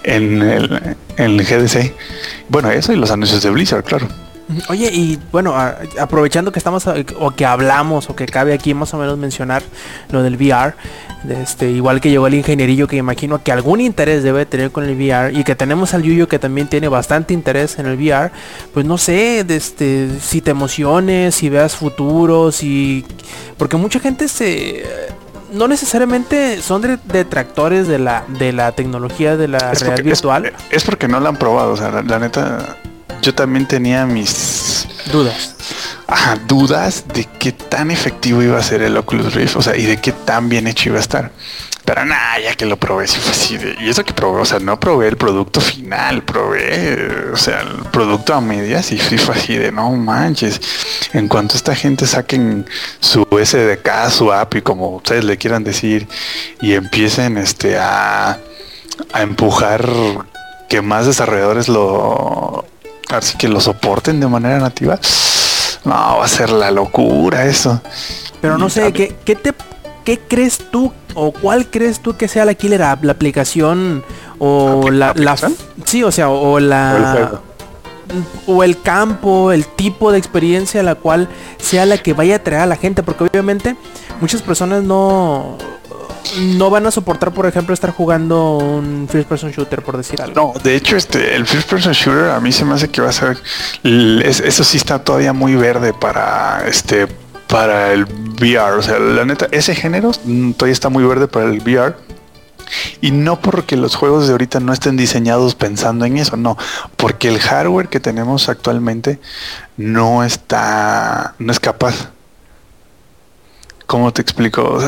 en el GDC. Bueno, eso y los anuncios de Blizzard, claro. Oye, y bueno, a- aprovechando que estamos a- o que hablamos o que cabe aquí más o menos mencionar lo del VR, de este, igual que llegó el ingenierillo que imagino que algún interés debe tener con el VR y que tenemos al Yuyo que también tiene bastante interés en el VR, pues no sé, de este, si te emociones, si veas futuros y porque mucha gente se no necesariamente son de- detractores de la de la tecnología de la realidad es- virtual. es porque no la han probado. O sea, la, la neta, yo también tenía mis Dudas. ajá, dudas de qué tan efectivo iba a ser el Oculus Rift, o sea, y de qué tan bien hecho iba a estar. Pero nada, ya que lo probé, sí fue así de, y eso que probé, o sea, no probé el producto final, probé, o sea, el producto a medias y sí fue así de, no manches, en cuanto esta gente saquen su SDK, su app y como ustedes le quieran decir, y empiecen este a, a empujar que más desarrolladores lo así que lo soporten de manera nativa. No, va a ser la locura eso. Pero no sé, ¿qué, qué te qué crees tú o cuál crees tú que sea la killer app, la aplicación o la, la sí, o sea, o la o el campo, el tipo de experiencia la cual sea la que vaya a atraer a la gente, porque obviamente muchas personas no no van a soportar, por ejemplo, estar jugando un first person shooter, por decir algo. No, de hecho, este, el first person shooter a mí se me hace que va a ser, eso sí está todavía muy verde para este, para el VR. O sea, la neta, ese género mm, todavía está muy verde para el VR. Y no porque los juegos de ahorita no estén diseñados pensando en eso, no, porque el hardware que tenemos actualmente no está, no es capaz. ¿Cómo te explico?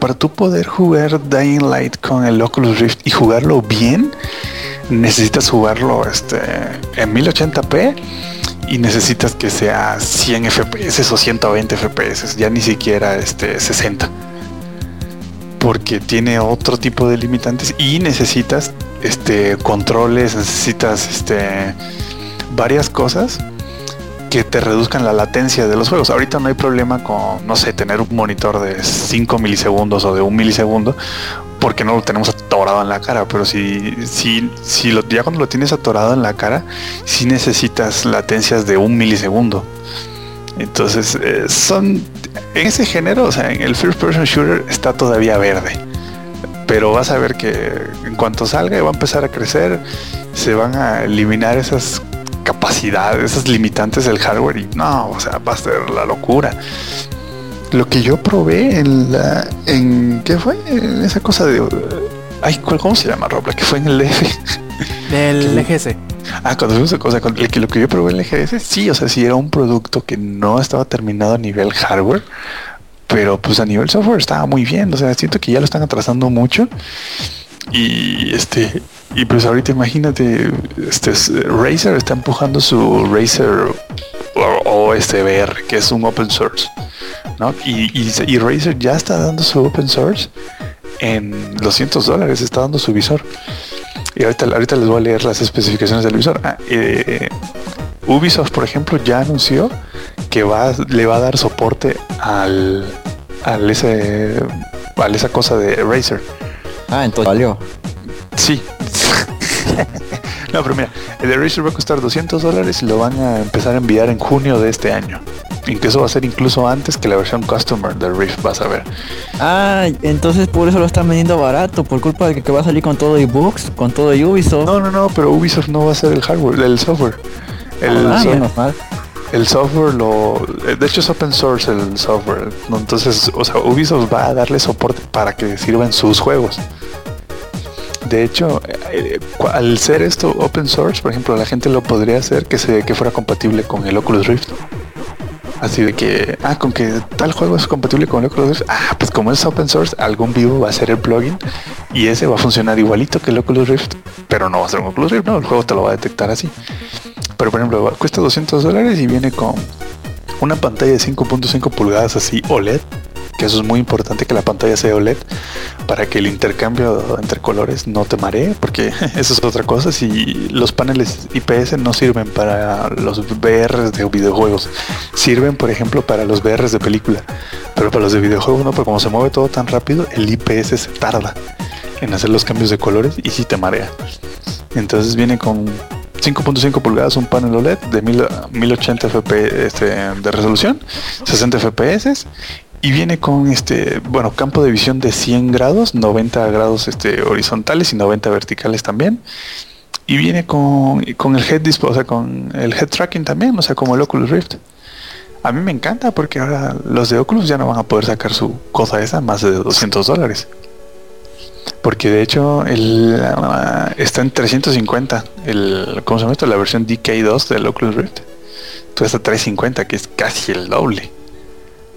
Para tú poder jugar Dying Light con el Oculus Rift y jugarlo bien, necesitas jugarlo este, en 1080p y necesitas que sea 100 FPS o 120 FPS, ya ni siquiera este 60. Porque tiene otro tipo de limitantes y necesitas este controles, necesitas este varias cosas que te reduzcan la latencia de los juegos. Ahorita no hay problema con, no sé, tener un monitor de 5 milisegundos o de un milisegundo, porque no lo tenemos atorado en la cara. Pero si, si, si lo, ya cuando lo tienes atorado en la cara, sí necesitas latencias de un milisegundo. Entonces, eh, son en ese género, o sea, en el first person shooter está todavía verde. Pero vas a ver que en cuanto salga va a empezar a crecer, se van a eliminar esas capacidades, esas limitantes del hardware y no, o sea, va a ser la locura. Lo que yo probé en la, en ¿qué fue? En esa cosa de, ay, ¿cuál- ¿cómo se llama, Rob? La que fue en el DF. Del EGS. Ah, cuando fuimos a cosa, con el que lo que yo probé en el GS, sí, o sea, sí era un producto que no estaba terminado a nivel hardware, pero pues a nivel software estaba muy bien, o sea, siento que ya lo están atrasando mucho. Y este, y pues ahorita imagínate, este es- Razer está empujando su Razer o, este que es un open source, ¿no? Y, y, Razer ya está dando su open source en 200 dólares, está dando su visor. Y ahorita, ahorita les voy a leer las especificaciones del visor. Ah, eh, Ubisoft, por ejemplo, ya anunció que va, le va a dar soporte al, al ese, a esa cosa de Razer. Ah, entonces valió. Sí. no, pero mira, el de Razer va a costar 200 dólares y lo van a empezar a enviar en junio de este año. Incluso va a ser incluso antes que la versión Customer del Rift, vas a ver. Ah, entonces por eso lo están vendiendo barato, por culpa de que, que va a salir con todo Xbox, con todo Ubisoft. No, no, no, pero Ubisoft no va a ser el hardware, el software. El, ah, so- menos mal. El software lo de hecho es open source el software ¿no? entonces o sea Ubisoft va a darle soporte para que sirvan sus juegos. De hecho eh, cu- al ser esto open source por ejemplo la gente lo podría hacer que se que fuera compatible con el Oculus Rift. Así de que ah con que tal juego es compatible con el Oculus Rift ah pues como es open source algún vivo va a ser el plugin y ese va a funcionar igualito que el Oculus Rift pero no va a ser un Oculus Rift no el juego te lo va a detectar así pero por ejemplo, cuesta 200 dólares y viene con una pantalla de 5.5 pulgadas así OLED, que eso es muy importante que la pantalla sea OLED para que el intercambio entre colores no te maree, porque eso es otra cosa. Si los paneles IPS no sirven para los VRs de videojuegos, sirven por ejemplo para los VRs de película, pero para los de videojuegos no, porque como se mueve todo tan rápido, el IPS se tarda en hacer los cambios de colores y sí te marea. Entonces viene con 5.5 pulgadas, un panel OLED de 1000 1080 FPS este, de resolución, 60 FPS y viene con este, bueno, campo de visión de 100 grados, 90 grados este, horizontales y 90 verticales también. Y viene con, con el head con el head tracking también, o sea, como el Oculus Rift. A mí me encanta porque ahora los de Oculus ya no van a poder sacar su cosa esa más de 200 dólares. Porque de hecho el, ah, está en 350. El, ¿Cómo se llama esto? La versión DK2 del Oculus Rift. Tú está 350, que es casi el doble.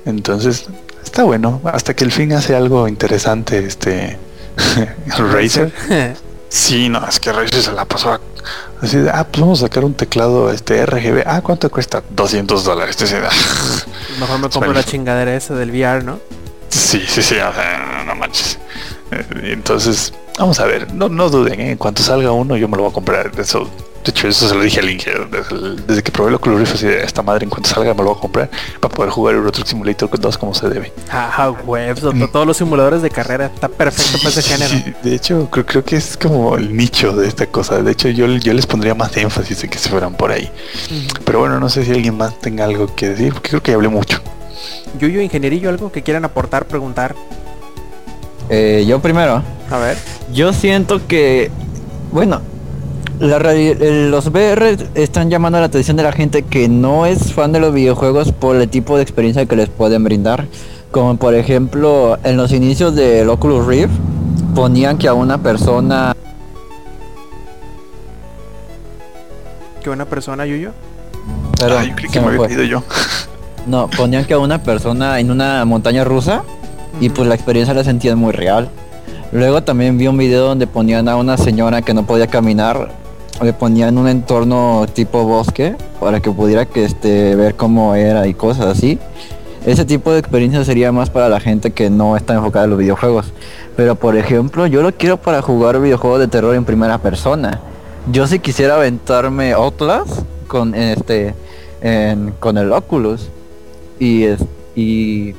Entonces, está bueno. Hasta que el fin hace algo interesante este Razer. Sí, no, es que Razer se la pasó a- así de, ah, pues vamos a sacar un teclado este RGB. Ah, ¿cuánto cuesta? 200 dólares. Mejor me compro la chingadera esa del VR, ¿no? Sí, sí, sí, o sea, no manches. Eh, Entonces, Vamos a ver, no, no duden, ¿eh? en cuanto salga uno yo me lo voy a comprar. Eso, de hecho, eso se lo dije al Inge desde, desde que probé el Oculus Rift, así de esta madre, en cuanto salga me lo voy a comprar para poder jugar Euro Truck Simulator 2 como se debe. Ah, web, todos los simuladores de carrera, está perfecto para ese género. De hecho, creo, creo que es como el nicho de esta cosa. De hecho, yo, yo les pondría más énfasis en que se fueran por ahí. Pero bueno, no sé si alguien más tenga algo que decir, porque creo que hablé mucho. Yuyo, ingenierillo, algo que quieran aportar, preguntar. Eh, yo primero. A ver. Yo siento que, bueno, la eh, los VR están llamando la atención de la gente que no es fan de los videojuegos por el tipo de experiencia que les pueden brindar. Como por ejemplo, en los inicios del Oculus Rift ponían que a una persona Que una persona, Yuyo. perdón, Ah, yo creí que me me había fue. ido yo. No, ponían que a una persona en una montaña rusa y pues la experiencia la sentían muy real. Luego también vi un video donde ponían a una señora que no podía caminar, le ponían un entorno tipo bosque para que pudiera que este ver cómo era y cosas así. Ese tipo de experiencia sería más para la gente que no está enfocada en los videojuegos. Pero por ejemplo, yo lo quiero para jugar videojuegos de terror en primera persona. Yo si quisiera aventarme Outlast con este con el Oculus y y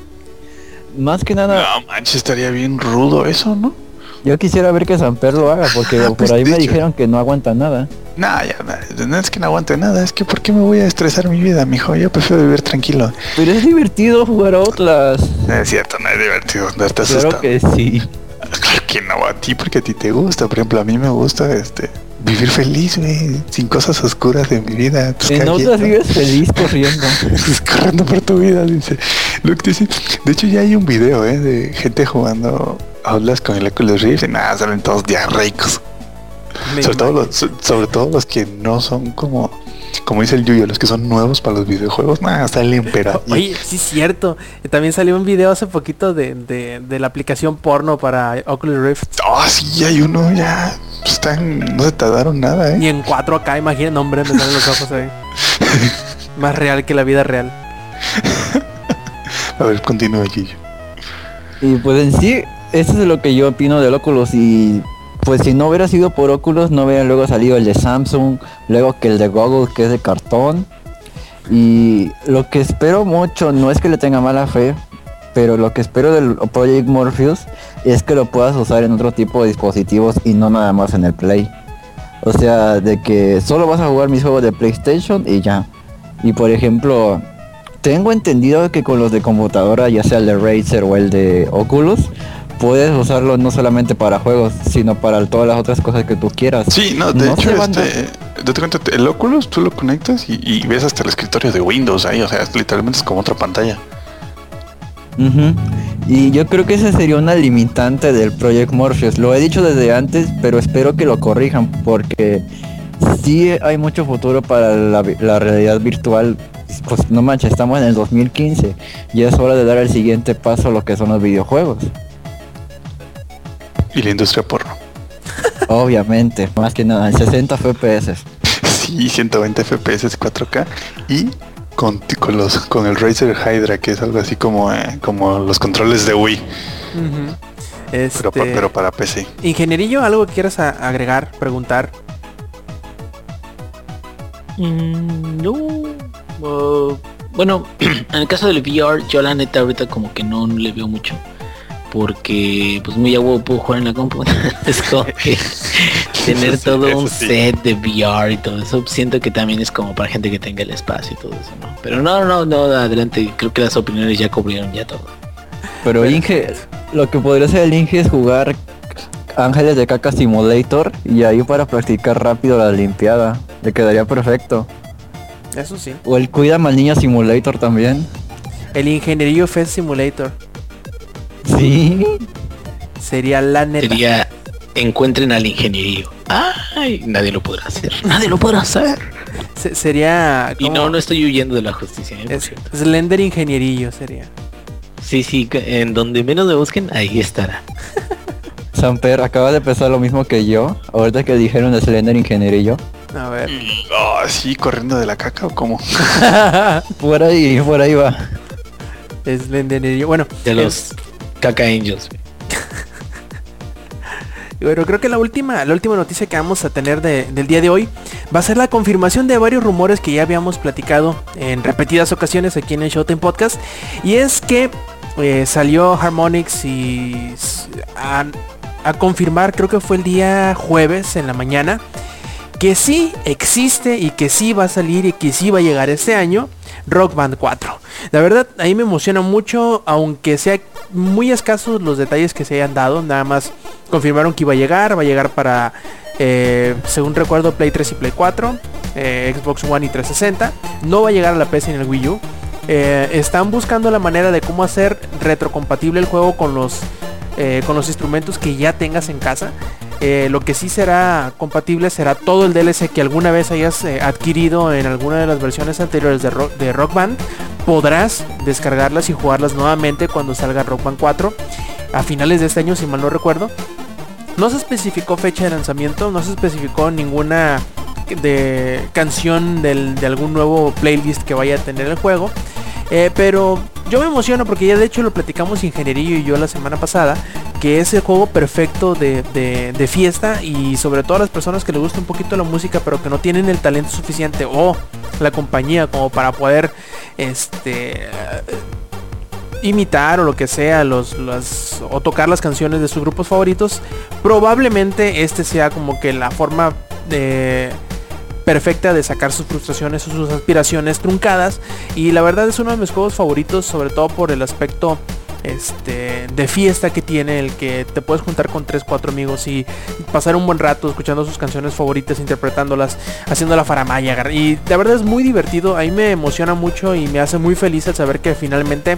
más que nada No manches, estaría bien rudo eso, ¿no? yo quisiera ver que Samper lo haga porque Ah, por pues, ahí me hecho. dijeron que no aguanta nada. Ya, nah, no es que no aguante nada, es que ¿por qué me voy a estresar mi vida, mijo? Yo prefiero vivir tranquilo. Pero es divertido jugar Outlast. No es cierto, no es divertido, no Claro asusta. que sí. Claro que no, a ti porque a ti te gusta. Por ejemplo, a mí me gusta este vivir feliz, güey, sin cosas oscuras de mi vida. En ¿no? vives feliz corriendo. corriendo por tu vida, dice. Lo que dice- De hecho, ya hay un video, ¿eh? De gente jugando Outlast con el Oculus Rift y nada, salen todos diarreicos. Sobre todo, los, so- sobre todo los que no son como, como dice el Yuyo, los que son nuevos para los videojuegos, nada, salen pero. Oye, sí es cierto. También salió un video hace poquito de, de, de la aplicación porno para Oculus Rift. Oh, sí, hay uno ya. Están, no se tardaron nada, Y ¿eh? en 4K, imagínate, hombre, me salen los ojos ahí. Más real que la vida real. A ver, continúa, Yuyo. Y pues en sí, eso es lo que yo opino del Oculus y pues si no hubiera sido por Oculus no hubiera luego salido el de Samsung, luego que el de Google que es de cartón. Y lo que espero mucho, no es que le tenga mala fe, pero lo que espero del Project Morpheus es que lo puedas usar en otro tipo de dispositivos y no nada más en el Play. O sea, de que solo vas a jugar mis juegos de PlayStation y ya. Y por ejemplo, tengo entendido que con los de computadora, ya sea el de Razer o el de Oculus, puedes usarlo no solamente para juegos, sino para todas las otras cosas que tú quieras. Sí, no, de No hecho, este, date cuenta, el Oculus tú lo conectas y, y ves hasta el escritorio de Windows ahí, o sea, literalmente es como otra pantalla. Ujú. Y yo creo que esa sería una limitante del Project Morpheus. Lo he dicho desde antes, pero espero que lo corrijan porque sí hay mucho futuro para la realidad virtual. Pues no manches, estamos en el 2015 y es hora de dar el siguiente paso a lo que son los videojuegos. Y la industria porno. Obviamente, más que nada, en 60 FPS. Sí, 120 FPS 4K y con, con los con el Razer Hydra, que es algo así como, eh, como los controles de Wii. Este, pero, pa- pero para PC. Ingenierillo, algo que quieras agregar, preguntar. Mm, no. Uh, bueno, en el caso del VR, yo la neta ahorita como que no le veo mucho. Porque pues muy a huevo puedo jugar en la compu. es como que tener sí, todo un sí. set de VR y todo eso. Siento que también es como para gente que tenga el espacio y todo eso, ¿no? Pero no, no, no, adelante. Creo que las opiniones ya cubrieron ya todo. Pero Inge, lo que podría hacer el Inge es jugar Ángeles de Caca Simulator y ahí para practicar rápido la limpiada. Le quedaría perfecto. Eso sí. O el Cuida Mal Niña Simulator también. El Ingenierillo Fest Simulator Sí. sería la neta. Sería encuentren al ingenierillo. Ay, nadie lo podrá hacer. Nadie lo podrá hacer. Se- sería Y no, no estoy huyendo de la justicia. ¿eh? Por es, cierto. Slender Ingenierillo sería. Sí, sí, en donde menos me busquen, ahí estará. Samper acaba de pensar lo mismo que yo. Ahorita que dijeron de Slender Ingenierillo. A ver. Oh, sí, corriendo de la caca o cómo. Por ahí, por ahí va. Ingenierillo. Bueno, De es- los Caca Angels. Y bueno, creo que la última, la última noticia que vamos a tener de- del día de hoy va a ser la confirmación de varios rumores que ya habíamos platicado en repetidas ocasiones aquí en el Showtime Podcast. Y es que eh, salió Harmonix y a confirmar, creo que fue el día jueves en la mañana, que sí existe y que sí va a salir y que sí va a llegar este año Rock Band 4. La verdad, ahí me emociona mucho, aunque sea muy escasos los detalles que se hayan dado, nada más confirmaron que iba a llegar, va a llegar para, eh, según recuerdo, Play 3 y Play 4, eh, Xbox One y 360, no va a llegar a la PC en el Wii U. Eh, están buscando la manera de cómo hacer retrocompatible el juego con los con los instrumentos que ya tengas en casa. Eh, lo que sí será compatible será todo el DLC que alguna vez hayas eh, adquirido en alguna de las versiones anteriores de Rock, Band. Podrás descargarlas y jugarlas nuevamente cuando salga Rock Band 4 a finales de este año, si mal no recuerdo. No se especificó fecha de lanzamiento, no se especificó ninguna de canción del- de algún nuevo playlist que vaya a tener el juego. Eh, pero yo me emociono porque ya de hecho lo platicamos Ingenierillo y yo la semana pasada, que es el juego perfecto de, de- fiesta y sobre todo a las personas que les gusta un poquito la música pero que no tienen el talento suficiente o la compañía como para poder este imitar o lo que sea los, o tocar las canciones de sus grupos favoritos probablemente este sea como que la forma de perfecta de sacar sus frustraciones o sus aspiraciones truncadas. Y la verdad es uno de mis juegos favoritos sobre todo por el aspecto este de fiesta que tiene el que te puedes juntar con 3 4 amigos y pasar un buen rato escuchando sus canciones favoritas interpretándolas haciendo la faramaya y la verdad es muy divertido ahí me emociona mucho y me hace muy feliz al saber que finalmente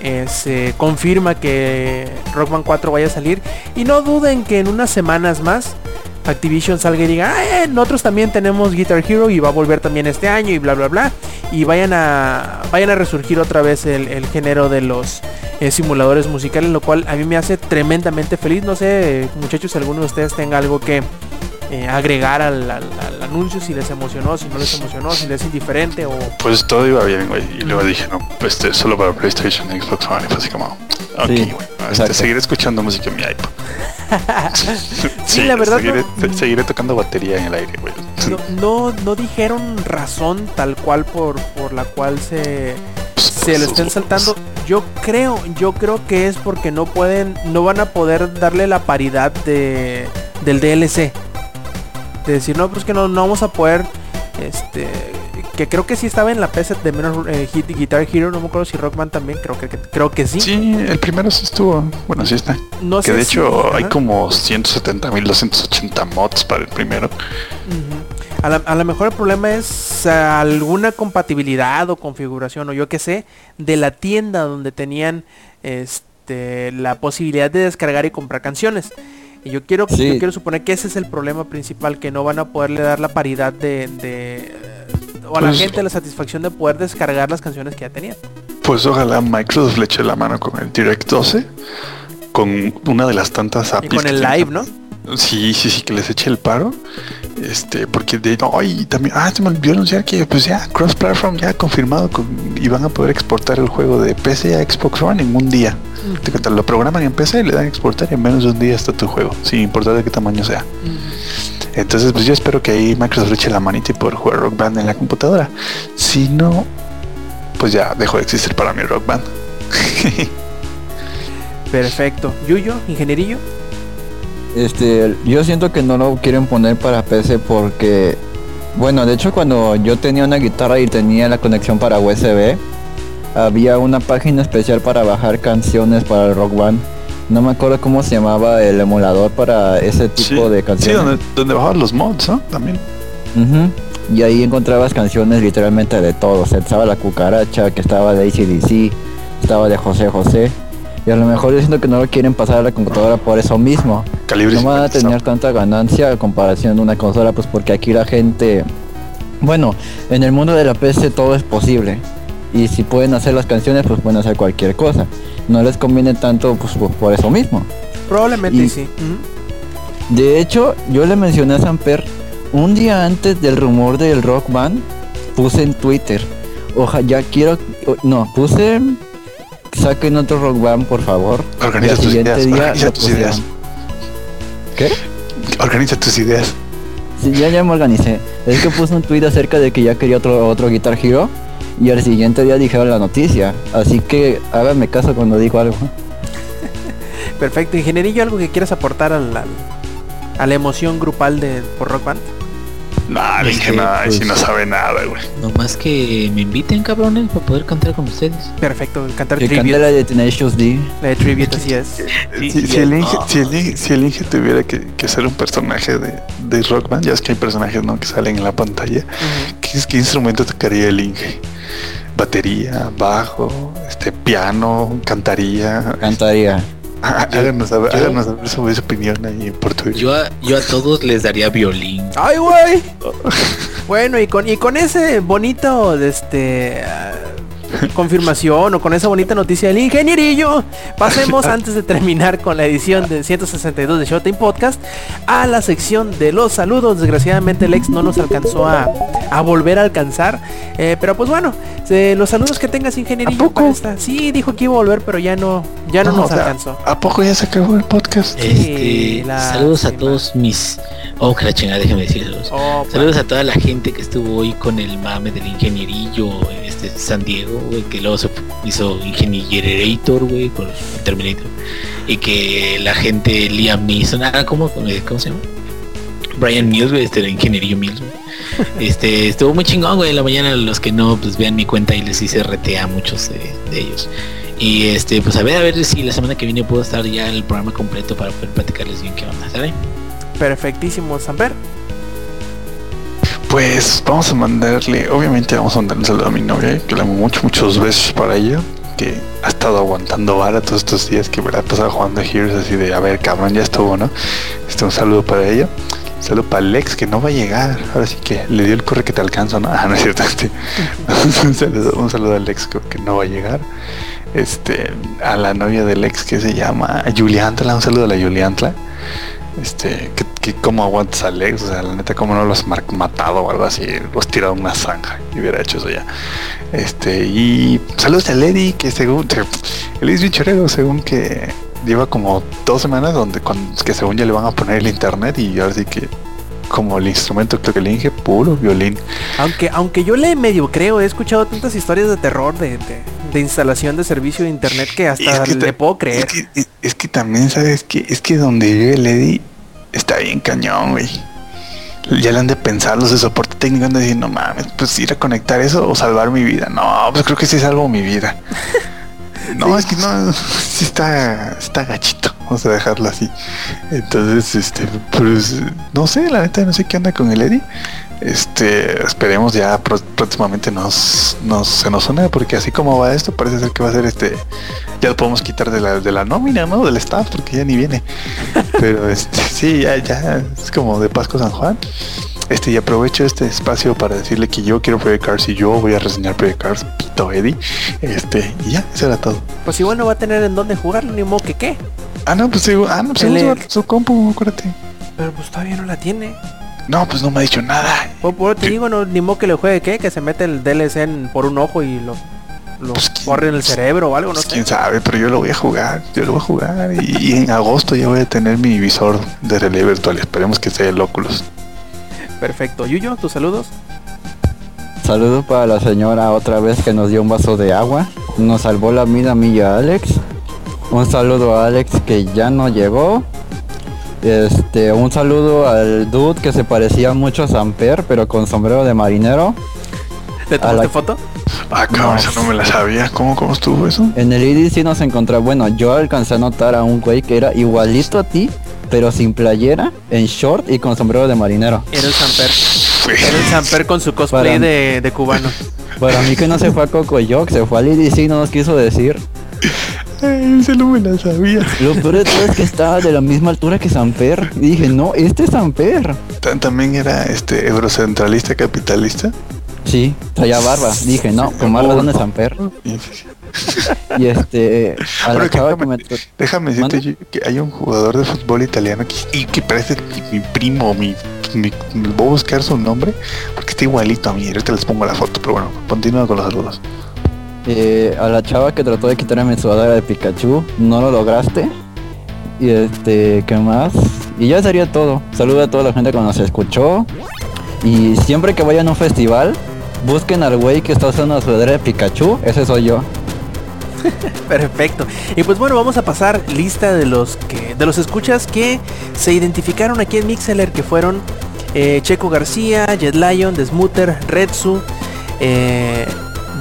eh, se confirma que Rock Band 4 vaya a salir y no duden que en unas semanas más Activision salga y diga, "Ah, eh, nosotros también tenemos Guitar Hero y va a volver también este año y bla bla bla. Y vayan a vayan a resurgir otra vez el, el género de los eh, simuladores musicales, lo cual a mí me hace tremendamente feliz. No sé, muchachos, si alguno de ustedes tenga algo que eh, agregar al, al- al anuncio, si les emocionó, si no les emocionó, si les es indiferente o... Pues todo iba bien, güey. Y luego dije, no, pues este, solo para PlayStation y Xbox One. Y fue así como, ok, Sí, este, seguiré escuchando música en mi iPod. Sí, la verdad Seguiré, no- se- seguiré tocando batería en el aire, güey. No, no, no dijeron razón tal cual por, por la cual se, se lo estén saltando. Yo creo, yo creo que es porque no pueden, no van a poder darle la paridad de del DLC. De decir, no, pues que no, no vamos a poder, este, que creo que sí estaba en la PC de menos eh, Hit Guitar Hero, no me acuerdo si Rockman también, creo que, creo que sí. Sí, el primero sí estuvo. Bueno, sí está. No que sé de si- hecho hay como 170.280 mods para el primero. A la- a lo mejor el problema es alguna compatibilidad o configuración o yo qué sé de la tienda donde tenían este la posibilidad de descargar y comprar canciones. Y yo quiero, Sí. yo quiero suponer que ese es el problema principal, que no van a poderle dar la paridad de, de, eh, o a la Pues- gente la satisfacción de poder descargar las canciones que ya tenían. Pues ojalá Microsoft le eche la mano con el Direct 12. Con una de las tantas Y APIs. con el live, ¿no? Sí, sí, sí, que les eche el paro. Este, porque de no, y también, ah, se me olvidó anunciar que pues ya, cross platform ya confirmado con, y van a poder exportar el juego de PC a Xbox One en un día. Te cuento, lo programan en PC y le dan a exportar y en menos de un día está tu juego, sin importar de qué tamaño sea. Entonces, pues yo espero que ahí Microsoft le eche la manita y poder jugar Rock Band en la computadora. Si no, pues ya dejó de existir para mi Rock Band. Perfecto. Yuyo, ingenierillo. Este, yo siento que no lo quieren poner para PC porque, bueno, de hecho cuando yo tenía una guitarra y tenía la conexión para USB, había una página especial para bajar canciones para el Rock Band. No me acuerdo cómo se llamaba el emulador para ese tipo de sí, canciones. donde, donde bajaban los mods, ¿no? También. Y ahí encontrabas canciones literalmente de todos. Estaba la cucaracha, que estaba de ACDC, estaba de José José. Y a lo mejor yo siento que no lo quieren pasar a la computadora por eso mismo. Calibre No van a 50, tener tanta ganancia a comparación de una consola, pues porque aquí la gente... Bueno, en el mundo de la PC todo es posible. Y si pueden hacer las canciones, pues pueden hacer cualquier cosa. No les conviene tanto pues, por- por eso mismo. Probablemente Y- sí. De hecho, yo le mencioné a Samper un día antes del rumor del Rock Band, puse en Twitter, oja, ya quiero, no, puse, saquen otro Rock Band por favor. Organiza tus ideas, día organiza tus ideas. ¿Qué? Organiza tus ideas. Sí, ya, ya me organicé. Es que puse un tweet acerca de que ya quería otro, otro Guitar Hero. Y al siguiente día dijeron la noticia. Así que háganme caso cuando digo algo. Perfecto, ingenierillo, algo que quieras aportar al, al- a la emoción grupal de por Rock Band. No, dije nada, pues- si no sabe nada, güey. Nomás que me inviten, cabrones, para poder cantar con ustedes. Perfecto, cantar Que cante la de Tenacious D. La de tribute, así es. Si, sí, si el Inge, si, el Inge, si el Inge tuviera que, que ser un personaje de, de Rock Band, ya es que hay personajes ¿no? que salen en la pantalla, Ujú. ¿qué, qué instrumento tocaría el Inge? Batería, bajo, este piano, cantaría. Cantaría. Ah, háganos, saber, yo- háganos saber sobre su opinión ahí por Twitter. Yo a, yo a todos les daría violín. ¡Ay, güey! Bueno, y con, y con ese bonito, de este... confirmación o con esa bonita noticia del ingenierillo, pasemos antes de terminar con la edición de 162 de Showtime Podcast a la sección de los saludos. Desgraciadamente el ex no nos alcanzó a, a volver a alcanzar, eh, pero pues bueno, eh, los saludos que tengas ingenierillo. ¿A poco? para esta- Sí, dijo que iba a volver, pero ya no, ya no, No, nos o sea, alcanzó. ¿A poco ya se acabó el podcast? Este, la- saludos a todos mis. Oh, que la chingada, déjenme decirlos. Oh, Saludos a toda la gente que estuvo hoy con el mame del ingenierillo en San Diego, güey, que luego se hizo Ingenierator, güey, con Terminator. Y que la gente Liam Neeson, ah, ¿cómo, cómo se llama? Brian Mills, güey, este era Ingenierillo Mills, güey. Este, estuvo muy chingón, güey, en la mañana los que no, pues vean mi cuenta y les hice RT a muchos de, de ellos. Y este, pues a ver, a ver si la semana que viene puedo estar ya el programa completo para poder platicarles bien qué onda, ¿sale? perfectísimo, Samper. Pues vamos a mandarle, obviamente vamos a mandar un saludo a mi novia, que le amo mucho, muchos besos para ella, que ha estado aguantando vara todos estos días que ha pasado jugando Heroes así de, a ver, cabrón, ya estuvo, ¿no? Este, un saludo para ella. Un saludo para Alex, que no va a llegar. Ahora sí que le dio el corre que te alcanza, ¿no? Ah, no es cierto. Este, un, saludo, un saludo a creo que no va a llegar. Este, a la novia del ex que se llama Juliantla, un saludo a la Juliantla. Este, que, que cómo aguantas a Alex, o sea, la neta, cómo no lo has matado o algo así, lo has tirado una zanja y hubiera hecho eso ya. Este, y saludos a Lady, que según, él es bien según que lleva como dos semanas donde, con, que según ya le van a poner el internet y ahora sí que, como el instrumento que le dije, puro violín. Aunque, aunque yo le medio creo, he escuchado tantas historias de terror de, de- de instalación de servicio de internet que hasta Es que le puedo creer. Es que, es que también, ¿sabes que Es que donde vive Lady está bien cañón, güey. Ya le han de pensar los de soporte técnico, han de decir, no mames, pues ir a conectar eso o salvar mi vida. No, pues creo que sí salvo mi vida. No, es que no, sí está, está gachito, vamos a dejarlo así. Entonces, este, pues, no sé, la neta, no sé qué anda con el Eddie. Este, esperemos ya próximamente nos, nos se nos une, porque así como va esto, parece ser que va a ser este, ya lo podemos quitar de la, de la nómina, ¿no? Del staff, porque ya ni viene. Pero este, sí, ya, ya es como de Pascua San Juan. Este, y aprovecho este espacio para decirle que yo quiero Project Cars y yo voy a reseñar Project Cars, Pito Eddie. Este, y ya, eso era todo. Pues igual no va a tener en dónde jugar, ni modo que qué. Ah, no, pues sí, ah, no, pues su compu, acuérdate. Pero pues todavía no la tiene. No, pues no me ha dicho nada. Por, por te digo, no, ni modo que le juegue qué, que se mete el DLC en- por un ojo y lo, lo Pues, ¿quién- corre en el cerebro o algo, no Pues sé. quién sabe, pero yo lo voy a jugar, yo lo voy a jugar y, y en agosto ya voy a tener mi visor de realidad virtual. Esperemos que sea el Oculus. Perfecto. Yuyo, tus saludos. Saludos para la señora otra vez que nos dio un vaso de agua. Nos salvó la vida a mí y a Alex. Un saludo a Alex que ya no llegó. Este, un saludo al dude que se parecía mucho a Samper, pero con sombrero de marinero. ¿Le tomaste la- foto? Ah, cabrón, No. eso no me la sabía. ¿Cómo, cómo estuvo eso? En el ID sí nos encontramos, bueno, yo alcancé a notar a un güey que era igualito a ti, pero sin playera, en short y con sombrero de marinero. Era el Samper. Era el Samper con su cosplay Para- de, de cubano. Para mí que no se fue a Cocoyoc, se fue al IDC y no nos quiso decir. Ese no me la sabía. Lo peor de todo es que estaba de la misma altura que Samper. Y dije, no, este es Samper. Ta- También era este eurocentralista capitalista. Sí, traía barba. Dije, no, con razón es Samper. Y- este, a la que chava que déjame- me... Déjame decirte que hay un jugador de fútbol italiano que, y que parece mi, mi primo, mi, mi, mi- Voy a buscar su nombre porque está igualito a mí. Ahorita les pongo la foto, pero bueno, continúa con los saludos. Eh, a la chava que trató de quitarme mi sudadera de Pikachu, no lo lograste. Y este, ¿qué más? Y ya sería todo. Saludo a toda la gente que nos escuchó. Y siempre que vayan a un festival, busquen al güey que está usando la sudadera de Pikachu. Ese soy yo. Perfecto. Y pues bueno, vamos a pasar lista de los que de los escuchas que se identificaron aquí en Mixeler que fueron eh, Checo García, Jet Lion, Desmuter, Redsu, eh,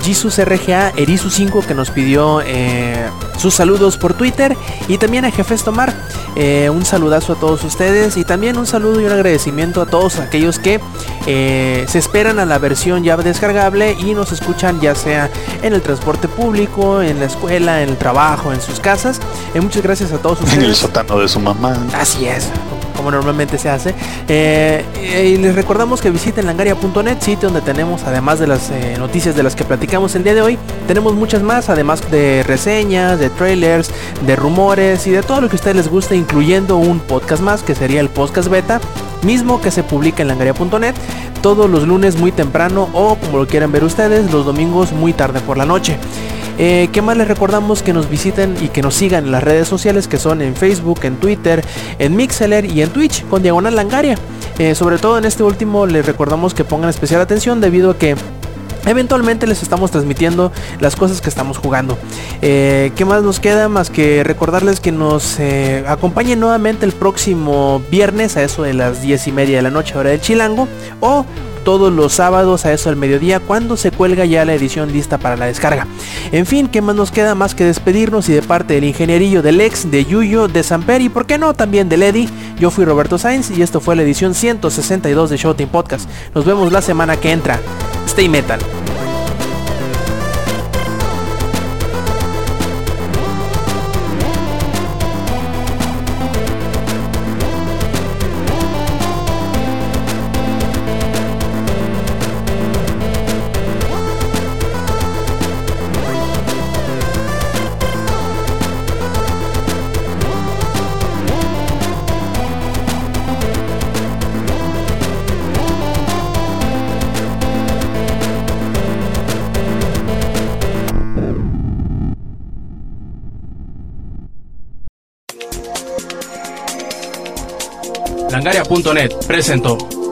Jesus RGA, Erisu 5 que nos pidió eh, sus saludos por Twitter y también a Jefes Tomar. eh, un saludazo a todos ustedes y también un saludo y un agradecimiento a todos aquellos que eh, se esperan a la versión ya descargable y nos escuchan ya sea en el transporte público, en la escuela, en el trabajo, en sus casas. Muchas gracias a todos En el ustedes. sótano de su mamá. Así es, como normalmente se hace. Eh, y les recordamos que visiten langaria.net, sitio donde tenemos, además de las eh, noticias de las que platicamos el día de hoy, tenemos muchas más, además de reseñas, de trailers, de rumores y de todo lo que a ustedes les guste, incluyendo un podcast más, que sería el podcast beta, mismo que se publica en langaria.net todos los lunes muy temprano o como lo quieran ver ustedes, los domingos muy tarde por la noche. Eh, ¿Qué más les recordamos que nos visiten y que nos sigan en las redes sociales que son en Facebook, en Twitter, en Mixeler y en Twitch con Diagonal Langaria? Eh, sobre todo en este último les recordamos que pongan especial atención debido a que Eventualmente les estamos transmitiendo las cosas que estamos jugando. Eh, ¿Qué más nos queda? Más que recordarles que nos eh, acompañen nuevamente el próximo viernes a eso de las 10 y media de la noche, hora del Chilango. O todos los sábados a eso del mediodía cuando se cuelga ya la edición lista para la descarga. En fin, ¿qué más nos queda más que despedirnos y de parte del ingenierillo del ex, de Yuyo, de Samper y por qué no también de Lady? Yo fui Roberto Sainz y esto fue la edición 162 de Showtime Podcast. Nos vemos la semana que entra. Stay metal. Langaria.net presentó